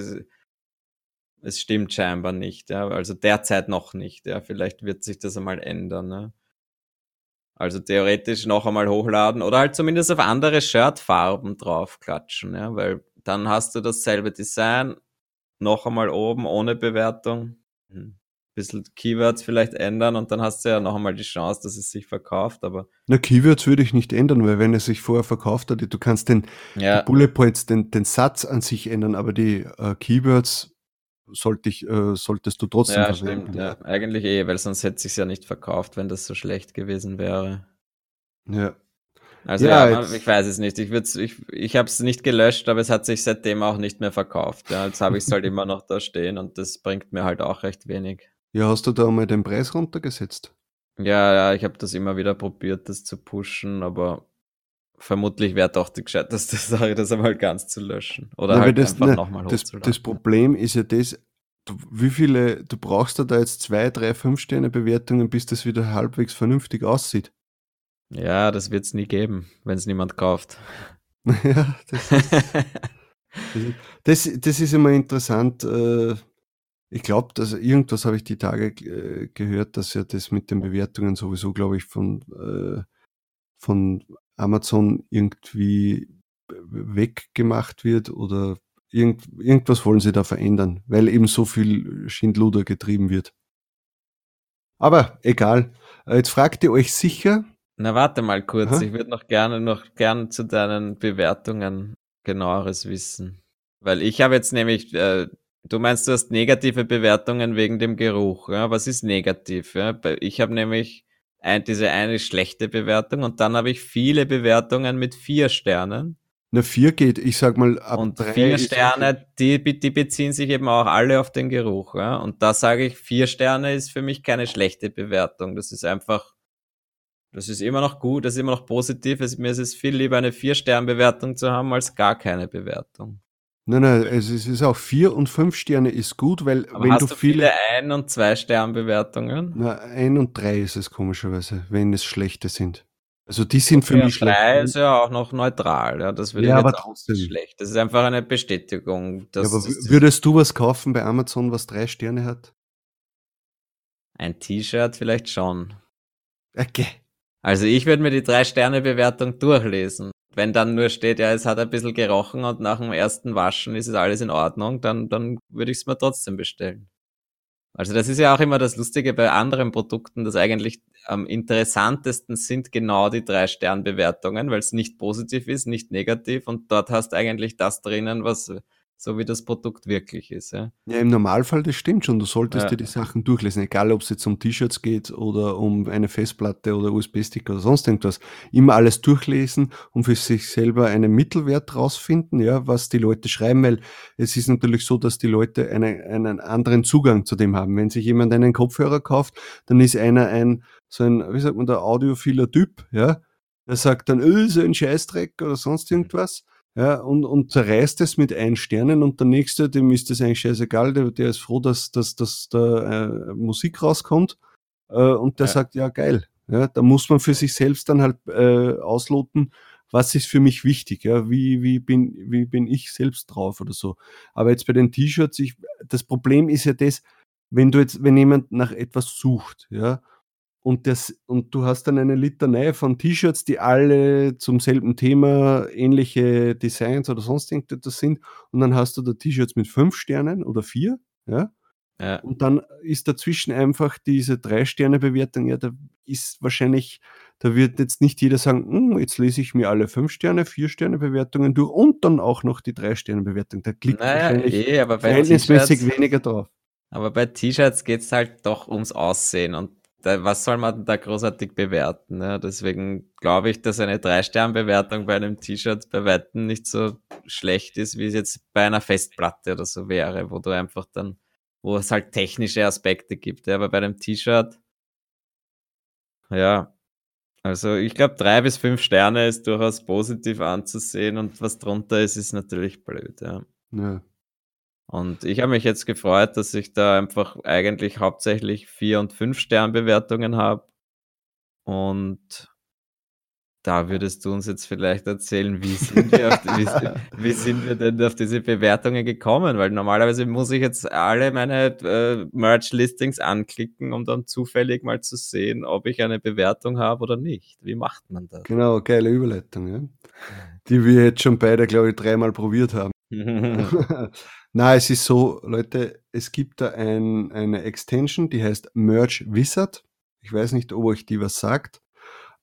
S2: es stimmt scheinbar nicht. Ja, also derzeit noch nicht. Ja, vielleicht wird sich das einmal ändern. Ne? Also theoretisch noch einmal hochladen oder halt zumindest auf andere Shirtfarben draufklatschen, ja, weil dann hast du dasselbe Design noch einmal oben ohne Bewertung. Hm bisschen Keywords vielleicht ändern und dann hast du ja noch einmal die Chance, dass es sich verkauft, aber.
S1: Na, Keywords würde ich nicht ändern, weil wenn es sich vorher verkauft hat, du kannst den ja. Bullet Points, den, den Satz an sich ändern, aber die äh, Keywords sollte ich, äh, solltest du trotzdem
S2: ja, verwenden. Stimmt, ja, eigentlich eh, weil sonst hätte es sich ja nicht verkauft, wenn das so schlecht gewesen wäre.
S1: Ja.
S2: Also ja, ja ich weiß es nicht. Ich, ich, ich habe es nicht gelöscht, aber es hat sich seitdem auch nicht mehr verkauft. Ja, jetzt habe ich es halt (laughs) immer noch da stehen und das bringt mir halt auch recht wenig.
S1: Ja, hast du da mal den Preis runtergesetzt?
S2: Ja, ja, ich habe das immer wieder probiert, das zu pushen, aber vermutlich wäre doch die gescheiteste (laughs) Sache, das einmal ganz zu löschen. Oder Na, halt das, einfach nochmal
S1: das, das Problem ist ja das, wie viele, du brauchst da jetzt zwei, drei, fünf Sterne Bewertungen, bis das wieder halbwegs vernünftig aussieht.
S2: Ja, das wird es nie geben, wenn es niemand kauft. (laughs)
S1: ja, das ist, das, das ist immer interessant. Äh, ich glaube, dass irgendwas habe ich die Tage äh, gehört, dass ja das mit den Bewertungen sowieso, glaube ich, von, äh, von Amazon irgendwie weggemacht wird oder irgend, irgendwas wollen sie da verändern, weil eben so viel Schindluder getrieben wird. Aber egal. Jetzt fragt ihr euch sicher.
S2: Na, warte mal kurz. Aha. Ich würde noch gerne noch gern zu deinen Bewertungen genaueres wissen. Weil ich habe jetzt nämlich äh, Du meinst, du hast negative Bewertungen wegen dem Geruch. Ja? Was ist negativ? Ja? Ich habe nämlich ein, diese eine schlechte Bewertung und dann habe ich viele Bewertungen mit vier Sternen.
S1: Na, vier geht, ich sag mal,
S2: ab Und drei vier Sterne, die, die beziehen sich eben auch alle auf den Geruch. Ja? Und da sage ich, vier Sterne ist für mich keine schlechte Bewertung. Das ist einfach, das ist immer noch gut, das ist immer noch positiv. Es, mir ist es viel lieber, eine Vier-Stern-Bewertung zu haben, als gar keine Bewertung.
S1: Nein, nein, es ist auch vier und fünf Sterne ist gut, weil
S2: Aber wenn hast du, viele, viele ein- und zwei Sternbewertungen?
S1: Na, ein und drei ist es komischerweise, wenn es schlechte sind. Also die sind für mich
S2: schlecht. Drei ist ja auch noch neutral, ja. Das würde ja, aber trotzdem. schlecht. Das ist einfach eine Bestätigung.
S1: Ja, aber würdest du was kaufen bei Amazon, was drei Sterne hat?
S2: Ein T-Shirt vielleicht schon.
S1: Okay.
S2: Also ich würde mir die drei Sterne Bewertung durchlesen wenn dann nur steht, ja, es hat ein bisschen gerochen und nach dem ersten Waschen ist es alles in Ordnung, dann, dann würde ich es mir trotzdem bestellen. Also das ist ja auch immer das Lustige bei anderen Produkten, dass eigentlich am interessantesten sind genau die drei Sternbewertungen, weil es nicht positiv ist, nicht negativ und dort hast eigentlich das drinnen, was so wie das Produkt wirklich ist. Ja,
S1: ja im Normalfall, das stimmt schon. Du solltest ja. dir die Sachen durchlesen, egal ob es jetzt um T-Shirts geht oder um eine Festplatte oder USB-Stick oder sonst irgendwas. Immer alles durchlesen und für sich selber einen Mittelwert rausfinden, ja, was die Leute schreiben, weil es ist natürlich so, dass die Leute eine, einen anderen Zugang zu dem haben. Wenn sich jemand einen Kopfhörer kauft, dann ist einer ein, so ein, wie sagt man, der audiophiler Typ, ja, der sagt dann, öh, so ein Scheißdreck oder sonst irgendwas ja, und, und zerreißt es mit ein Sternen und der nächste, dem ist das eigentlich scheißegal, der, der ist froh, dass, dass, dass da äh, Musik rauskommt äh, und der ja. sagt, ja geil. Ja, da muss man für sich selbst dann halt äh, ausloten, was ist für mich wichtig, ja, wie, wie, bin, wie bin ich selbst drauf oder so. Aber jetzt bei den T-Shirts, ich, das Problem ist ja das, wenn du jetzt, wenn jemand nach etwas sucht, ja, und, das, und du hast dann eine Litanei von T-Shirts, die alle zum selben Thema ähnliche Designs oder sonst irgendetwas sind. Und dann hast du da T-Shirts mit fünf Sternen oder vier. Ja? ja. Und dann ist dazwischen einfach diese Drei-Sterne-Bewertung. Ja, da ist wahrscheinlich, da wird jetzt nicht jeder sagen, hm, jetzt lese ich mir alle fünf Sterne, vier Sterne Bewertungen durch und dann auch noch die drei Sterne Bewertung. Da klickt naja, wahrscheinlich eh, verhältnismäßig weniger drauf.
S2: Aber bei T-Shirts geht es halt doch ums Aussehen und da, was soll man da großartig bewerten? Ne? Deswegen glaube ich, dass eine Drei-Stern-Bewertung bei einem T-Shirt bei Weitem nicht so schlecht ist, wie es jetzt bei einer Festplatte oder so wäre, wo du einfach dann, wo es halt technische Aspekte gibt. Ja? Aber bei einem T-Shirt, ja, also ich glaube, drei bis fünf Sterne ist durchaus positiv anzusehen und was drunter ist, ist natürlich blöd. Ja. ja. Und ich habe mich jetzt gefreut, dass ich da einfach eigentlich hauptsächlich vier und fünf Sternbewertungen habe. Und da würdest du uns jetzt vielleicht erzählen, wie sind, wir auf, wie, (laughs) wie, sind wir denn auf diese Bewertungen gekommen? Weil normalerweise muss ich jetzt alle meine äh, Merch-Listings anklicken, um dann zufällig mal zu sehen, ob ich eine Bewertung habe oder nicht. Wie macht man das?
S1: Genau, geile Überleitung, ja? die wir jetzt schon beide, glaube ich, dreimal probiert haben. (laughs) Na, es ist so, Leute, es gibt da ein, eine Extension, die heißt Merge Wizard. Ich weiß nicht, ob euch die was sagt.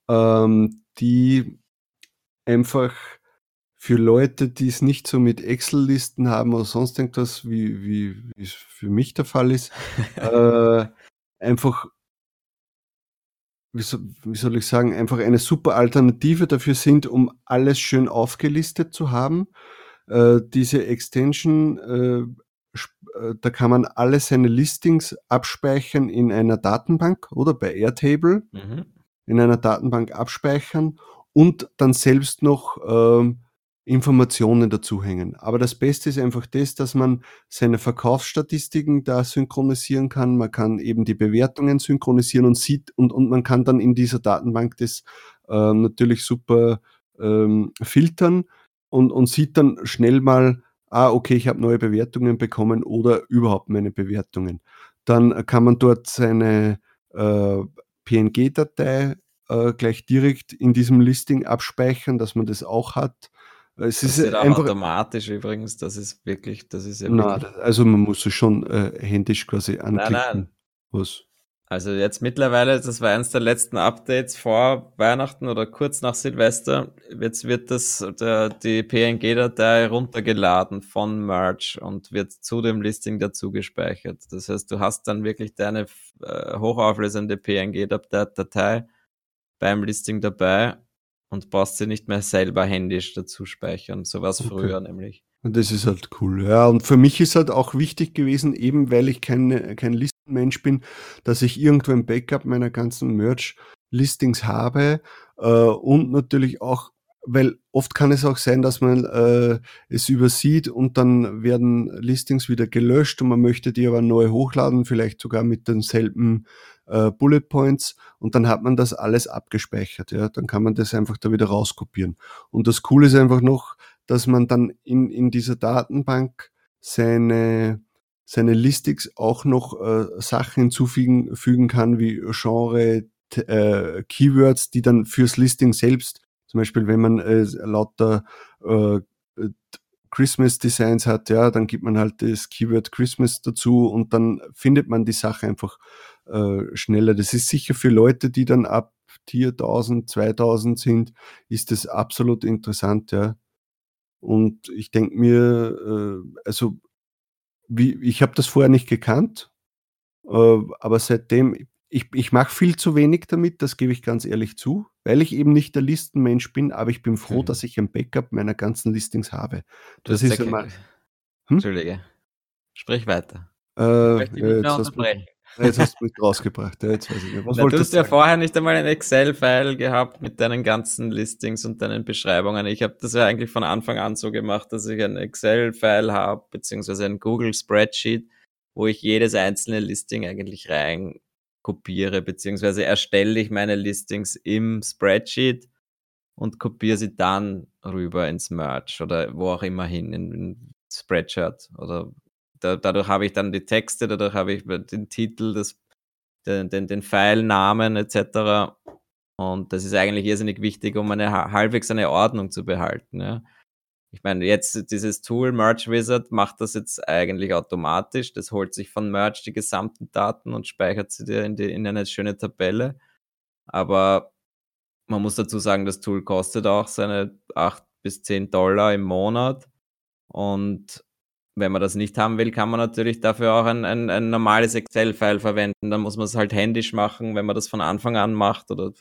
S1: Ähm, die einfach für Leute, die es nicht so mit Excel-Listen haben oder sonst irgendwas, wie, wie, wie es für mich der Fall ist, (laughs) äh, einfach, wie, so, wie soll ich sagen, einfach eine super Alternative dafür sind, um alles schön aufgelistet zu haben. Äh, diese Extension, äh, äh, da kann man alle seine Listings abspeichern in einer Datenbank oder bei Airtable mhm. in einer Datenbank abspeichern und dann selbst noch ähm, Informationen dazu hängen. Aber das Beste ist einfach das, dass man seine Verkaufsstatistiken da synchronisieren kann. Man kann eben die Bewertungen synchronisieren und sieht und, und man kann dann in dieser Datenbank das äh, natürlich super ähm, filtern und, und sieht dann schnell mal, ah, okay, ich habe neue Bewertungen bekommen oder überhaupt meine Bewertungen. Dann kann man dort seine äh, PNG-Datei äh, gleich direkt in diesem Listing abspeichern, dass man das auch hat.
S2: Es das ist einfach automatisch übrigens, das ist wirklich, das ist ja
S1: na, Also man muss es schon äh, händisch quasi anklicken. Nein, nein.
S2: Was? Also jetzt mittlerweile, das war eines der letzten Updates vor Weihnachten oder kurz nach Silvester. Jetzt wird das, der, die PNG-Datei runtergeladen von Merge und wird zu dem Listing dazu gespeichert. Das heißt, du hast dann wirklich deine äh, hochauflösende PNG-Datei beim Listing dabei und brauchst sie nicht mehr selber händisch dazu speichern. So war es okay. früher nämlich.
S1: Das ist halt cool. Ja, und für mich ist halt auch wichtig gewesen, eben weil ich kein, kein List Mensch bin, dass ich irgendwo ein Backup meiner ganzen Merch-Listings habe äh, und natürlich auch, weil oft kann es auch sein, dass man äh, es übersieht und dann werden Listings wieder gelöscht und man möchte die aber neu hochladen, vielleicht sogar mit denselben äh, Bullet Points und dann hat man das alles abgespeichert. Ja, dann kann man das einfach da wieder rauskopieren. Und das Coole ist einfach noch, dass man dann in, in dieser Datenbank seine seine Listings auch noch äh, Sachen hinzufügen fügen kann, wie Genre, äh, Keywords, die dann fürs Listing selbst, zum Beispiel wenn man äh, lauter äh, Christmas Designs hat, ja, dann gibt man halt das Keyword Christmas dazu und dann findet man die Sache einfach äh, schneller. Das ist sicher für Leute, die dann ab Tier 1000, 2000 sind, ist das absolut interessant, ja. Und ich denke mir, äh, also wie, ich habe das vorher nicht gekannt, äh, aber seitdem, ich, ich mache viel zu wenig damit, das gebe ich ganz ehrlich zu, weil ich eben nicht der Listenmensch bin, aber ich bin froh, mhm. dass ich ein Backup meiner ganzen Listings habe.
S2: Das, das ist einmal. Hm? Entschuldige. Sprich weiter.
S1: Äh, ich möchte ja, jetzt, Jetzt hast du mich rausgebracht. Ja, jetzt weiß ich
S2: nicht. Was Na, du hast ja vorher nicht einmal ein Excel-File gehabt mit deinen ganzen Listings und deinen Beschreibungen. Ich habe das ja eigentlich von Anfang an so gemacht, dass ich ein Excel-File habe, beziehungsweise ein Google-Spreadsheet, wo ich jedes einzelne Listing eigentlich rein kopiere, beziehungsweise erstelle ich meine Listings im Spreadsheet und kopiere sie dann rüber ins Merch oder wo auch immer hin, in, in Spreadshirt oder da, dadurch habe ich dann die Texte, dadurch habe ich den Titel, das, den, den, den Pfeilnamen etc. Und das ist eigentlich irrsinnig wichtig, um eine halbwegs eine Ordnung zu behalten. Ja. Ich meine, jetzt dieses Tool Merge Wizard macht das jetzt eigentlich automatisch. Das holt sich von Merge die gesamten Daten und speichert sie dir in, die, in eine schöne Tabelle. Aber man muss dazu sagen, das Tool kostet auch seine 8 bis 10 Dollar im Monat. Und wenn man das nicht haben will, kann man natürlich dafür auch ein, ein, ein normales Excel-File verwenden. Dann muss man es halt händisch machen, wenn man das von Anfang an macht oder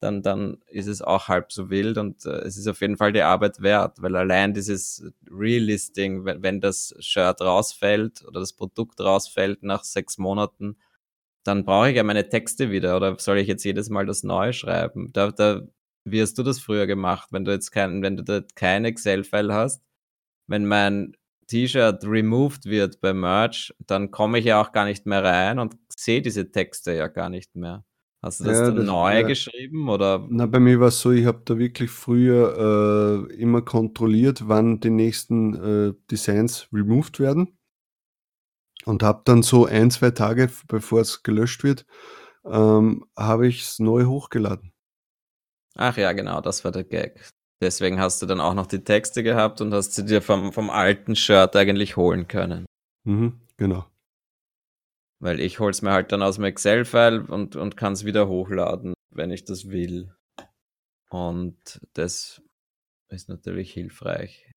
S2: dann, dann ist es auch halb so wild und äh, es ist auf jeden Fall die Arbeit wert, weil allein dieses Relisting, wenn, wenn das Shirt rausfällt oder das Produkt rausfällt nach sechs Monaten, dann brauche ich ja meine Texte wieder oder soll ich jetzt jedes Mal das neu schreiben? Da, da, wie hast du das früher gemacht, wenn du jetzt kein, wenn du kein Excel-File hast? Wenn mein T-Shirt removed wird bei Merch, dann komme ich ja auch gar nicht mehr rein und sehe diese Texte ja gar nicht mehr. Hast du das ja, dann das, neu ja. geschrieben oder?
S1: Na, bei mir war es so, ich habe da wirklich früher äh, immer kontrolliert, wann die nächsten äh, Designs removed werden und habe dann so ein, zwei Tage, bevor es gelöscht wird, ähm, habe ich es neu hochgeladen.
S2: Ach ja, genau, das war der Gag. Deswegen hast du dann auch noch die Texte gehabt und hast sie dir vom, vom alten Shirt eigentlich holen können.
S1: Mhm, genau.
S2: Weil ich hol's mir halt dann aus dem Excel-File und, und kann es wieder hochladen, wenn ich das will. Und das ist natürlich hilfreich.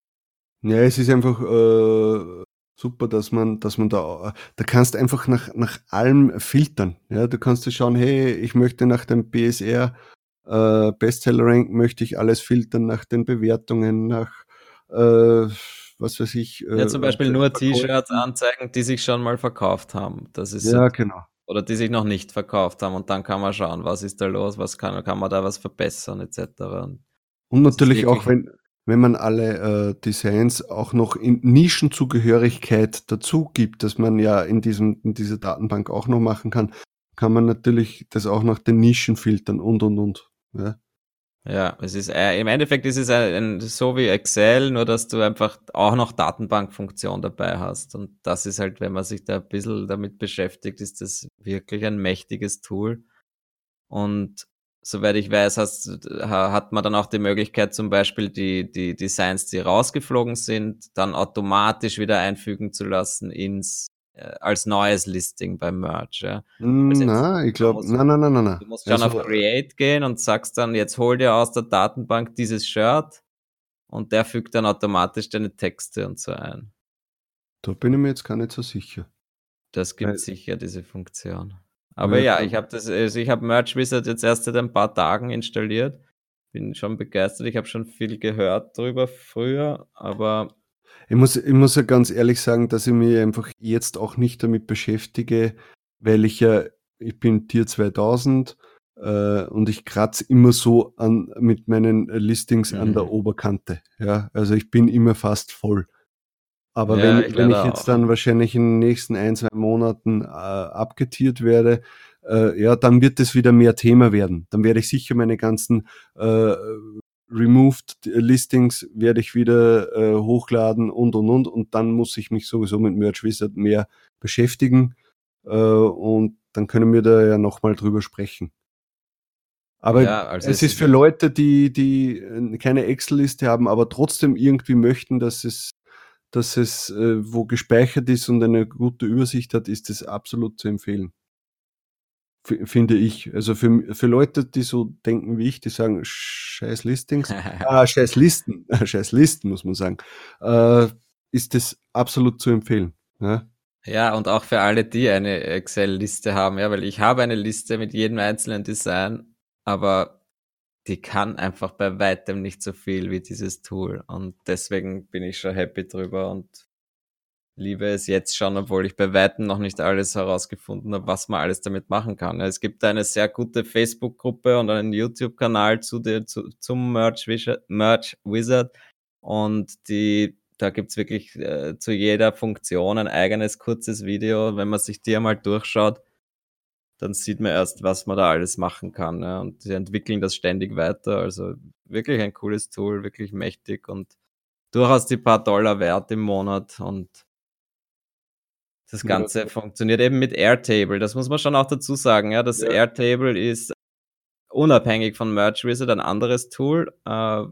S1: Ja, es ist einfach äh, super, dass man, dass man da, da kannst einfach nach, nach allem filtern. Ja, du kannst du schauen, hey, ich möchte nach dem BSR äh, Bestseller-Rank möchte ich alles filtern nach den Bewertungen, nach äh, was weiß ich.
S2: Äh, ja, zum Beispiel nur T-Shirts anzeigen, die sich schon mal verkauft haben. Das ist
S1: ja, genau.
S2: Oder die sich noch nicht verkauft haben und dann kann man schauen, was ist da los, was kann, kann man da was verbessern, etc.
S1: Und, und natürlich auch, wenn, wenn man alle äh, Designs auch noch in Nischenzugehörigkeit dazu gibt, dass man ja in, diesem, in dieser Datenbank auch noch machen kann, kann man natürlich das auch nach den Nischen filtern und und und. Ja,
S2: ja es ist äh, im Endeffekt ist es ein, ein, so wie Excel, nur dass du einfach auch noch Datenbankfunktion dabei hast. Und das ist halt, wenn man sich da ein bisschen damit beschäftigt, ist das wirklich ein mächtiges Tool. Und soweit ich weiß, hast, hat man dann auch die Möglichkeit, zum Beispiel die, die Designs, die rausgeflogen sind, dann automatisch wieder einfügen zu lassen ins als neues Listing beim Merch. Ja.
S1: Na, ich glaube, nein, nein, nein, nein.
S2: Du musst schon also, auf Create gehen und sagst dann, jetzt hol dir aus der Datenbank dieses Shirt und der fügt dann automatisch deine Texte und so ein.
S1: Da bin ich mir jetzt gar nicht so sicher.
S2: Das gibt Weil, sicher diese Funktion. Aber ja, ja ich habe das, also ich habe Merch Wizard jetzt erst seit ein paar Tagen installiert. Bin schon begeistert. Ich habe schon viel gehört darüber früher, aber
S1: ich muss, ich muss ja ganz ehrlich sagen, dass ich mich einfach jetzt auch nicht damit beschäftige, weil ich ja, ich bin Tier 2000 äh, und ich kratze immer so an, mit meinen Listings mhm. an der mhm. Oberkante. Ja, also ich bin immer fast voll. Aber ja, wenn, ich, wenn ich jetzt dann wahrscheinlich in den nächsten ein, zwei Monaten äh, abgetiert werde, äh, ja, dann wird es wieder mehr Thema werden. Dann werde ich sicher meine ganzen äh, Removed Listings werde ich wieder äh, hochladen und und und. Und dann muss ich mich sowieso mit Merch Wizard mehr beschäftigen. Äh, und dann können wir da ja nochmal drüber sprechen. Aber ja, also es ist für Leute, die, die äh, keine Excel-Liste haben, aber trotzdem irgendwie möchten, dass es, dass es äh, wo gespeichert ist und eine gute Übersicht hat, ist es absolut zu empfehlen finde ich. Also für, für Leute, die so denken wie ich, die sagen, scheiß Listings, (laughs) ah, scheiß Listen, (laughs) scheiß Listen, muss man sagen, äh, ist das absolut zu empfehlen. Ja?
S2: ja, und auch für alle, die eine Excel-Liste haben, ja, weil ich habe eine Liste mit jedem einzelnen Design, aber die kann einfach bei weitem nicht so viel wie dieses Tool. Und deswegen bin ich schon happy drüber und liebe es jetzt schon, obwohl ich bei Weitem noch nicht alles herausgefunden habe, was man alles damit machen kann. Es gibt eine sehr gute Facebook-Gruppe und einen YouTube-Kanal zu der, zu, zum Merch Wizard, Merch Wizard und die, da gibt's wirklich äh, zu jeder Funktion ein eigenes kurzes Video. Wenn man sich die einmal durchschaut, dann sieht man erst, was man da alles machen kann. Ja. Und sie entwickeln das ständig weiter. Also wirklich ein cooles Tool, wirklich mächtig und durchaus die paar Dollar wert im Monat und das Ganze funktioniert eben mit Airtable. Das muss man schon auch dazu sagen. Ja, das ja. Airtable ist unabhängig von Merch Wizard ein anderes Tool, äh,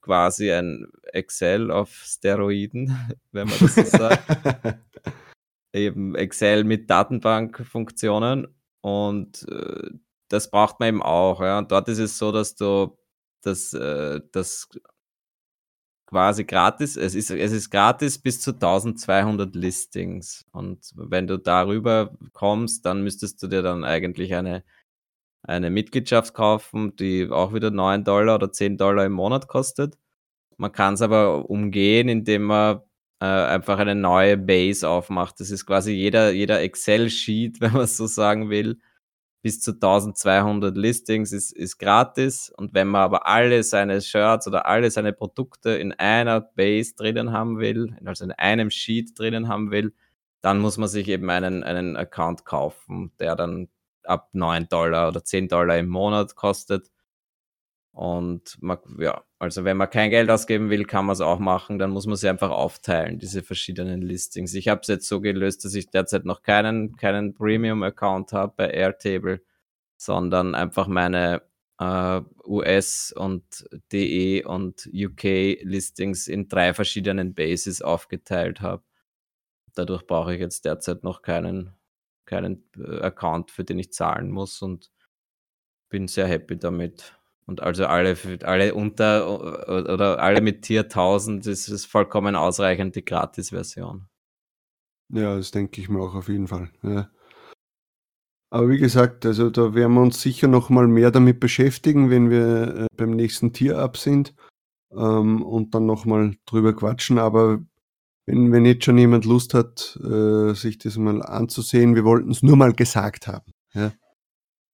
S2: quasi ein Excel auf Steroiden, (laughs) wenn man das so sagt. (laughs) eben Excel mit Datenbankfunktionen und äh, das braucht man eben auch. Ja. Und dort ist es so, dass du das, äh, das quasi gratis. Es ist, es ist gratis bis zu 1200 Listings. Und wenn du darüber kommst, dann müsstest du dir dann eigentlich eine, eine Mitgliedschaft kaufen, die auch wieder 9 Dollar oder 10 Dollar im Monat kostet. Man kann es aber umgehen, indem man äh, einfach eine neue Base aufmacht. Das ist quasi jeder, jeder Excel-Sheet, (laughs) wenn man so sagen will, bis zu 1200 Listings ist, ist gratis. Und wenn man aber alle seine Shirts oder alle seine Produkte in einer Base drinnen haben will, also in einem Sheet drinnen haben will, dann muss man sich eben einen, einen Account kaufen, der dann ab 9 Dollar oder 10 Dollar im Monat kostet. Und man, ja, also wenn man kein Geld ausgeben will, kann man es auch machen. Dann muss man sie einfach aufteilen, diese verschiedenen Listings. Ich habe es jetzt so gelöst, dass ich derzeit noch keinen, keinen Premium-Account habe bei Airtable, sondern einfach meine äh, US und DE und UK Listings in drei verschiedenen Bases aufgeteilt habe. Dadurch brauche ich jetzt derzeit noch keinen, keinen äh, Account, für den ich zahlen muss und bin sehr happy damit. Und also alle, alle unter oder alle mit Tier 1000 ist es vollkommen ausreichend die Gratis-Version.
S1: Ja, das denke ich mir auch auf jeden Fall. Ja. Aber wie gesagt, also da werden wir uns sicher noch mal mehr damit beschäftigen, wenn wir äh, beim nächsten Tier ab sind ähm, und dann noch mal drüber quatschen. Aber wenn, wenn jetzt schon jemand Lust hat, äh, sich das mal anzusehen, wir wollten es nur mal gesagt haben. Ja.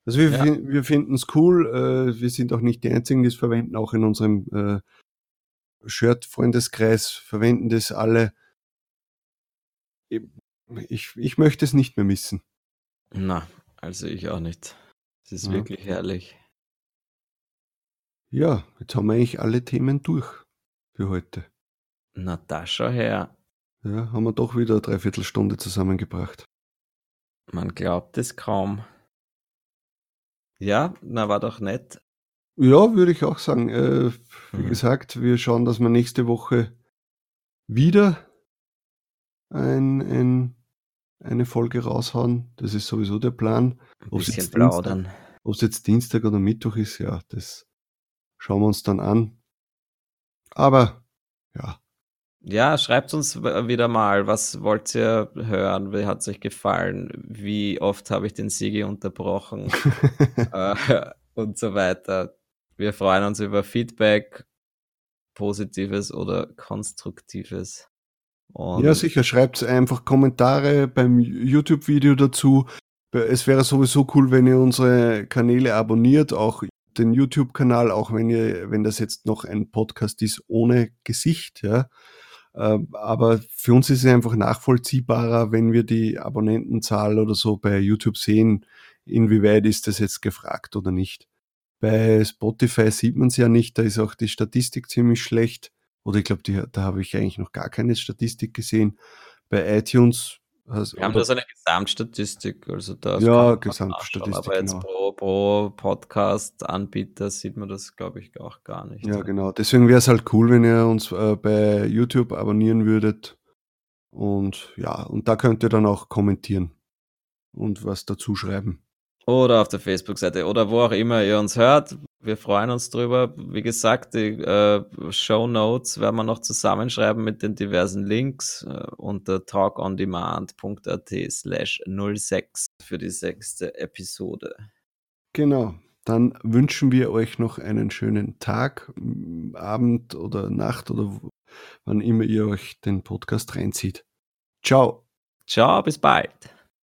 S1: Also wir, ja. wir finden es cool. Äh, wir sind auch nicht die Einzigen, die es verwenden. Auch in unserem äh, Shirt-Freundeskreis verwenden das alle. Ich, ich möchte es nicht mehr missen.
S2: Na, also ich auch nicht. Es ist ja. wirklich herrlich.
S1: Ja, jetzt haben wir eigentlich alle Themen durch für heute.
S2: Na, da schau her.
S1: Ja, haben wir doch wieder eine Dreiviertelstunde zusammengebracht.
S2: Man glaubt es kaum. Ja, na, war doch nett.
S1: Ja, würde ich auch sagen. Äh, wie mhm. gesagt, wir schauen, dass wir nächste Woche wieder ein, ein, eine Folge raushauen. Das ist sowieso der Plan. Ob es jetzt Dienstag oder Mittwoch ist, ja, das schauen wir uns dann an. Aber ja,
S2: Ja, schreibt uns wieder mal, was wollt ihr hören? Wie hat's euch gefallen? Wie oft habe ich den Sigi unterbrochen? (laughs) äh, und so weiter. Wir freuen uns über Feedback, positives oder konstruktives. Und
S1: ja, sicher, schreibt einfach Kommentare beim YouTube-Video dazu. Es wäre sowieso cool, wenn ihr unsere Kanäle abonniert, auch den YouTube-Kanal, auch wenn ihr, wenn das jetzt noch ein Podcast ist ohne Gesicht, ja. Ähm, Aber für uns ist es einfach nachvollziehbarer, wenn wir die Abonnentenzahl oder so bei YouTube sehen, inwieweit ist das jetzt gefragt oder nicht. Bei Spotify sieht man es ja nicht, da ist auch die Statistik ziemlich schlecht. Oder ich glaube, da habe ich eigentlich noch gar keine Statistik gesehen. Bei iTunes. Has-
S2: wir haben da so eine Gesamtstatistik, also da
S1: Ja, Gesamtstatistik,
S2: Aber jetzt
S1: genau.
S2: pro, pro Podcast-Anbieter sieht man das, glaube ich, auch gar nicht.
S1: Ja, genau. Deswegen wäre es halt cool, wenn ihr uns äh, bei YouTube abonnieren würdet. Und ja, und da könnt ihr dann auch kommentieren und was dazu schreiben.
S2: Oder auf der Facebook-Seite oder wo auch immer ihr uns hört. Wir freuen uns drüber. Wie gesagt, die äh, Show Notes werden wir noch zusammenschreiben mit den diversen Links äh, unter talkondemand.at slash 06 für die sechste Episode.
S1: Genau. Dann wünschen wir euch noch einen schönen Tag, m, Abend oder Nacht oder wann immer ihr euch den Podcast reinzieht. Ciao.
S2: Ciao, bis bald.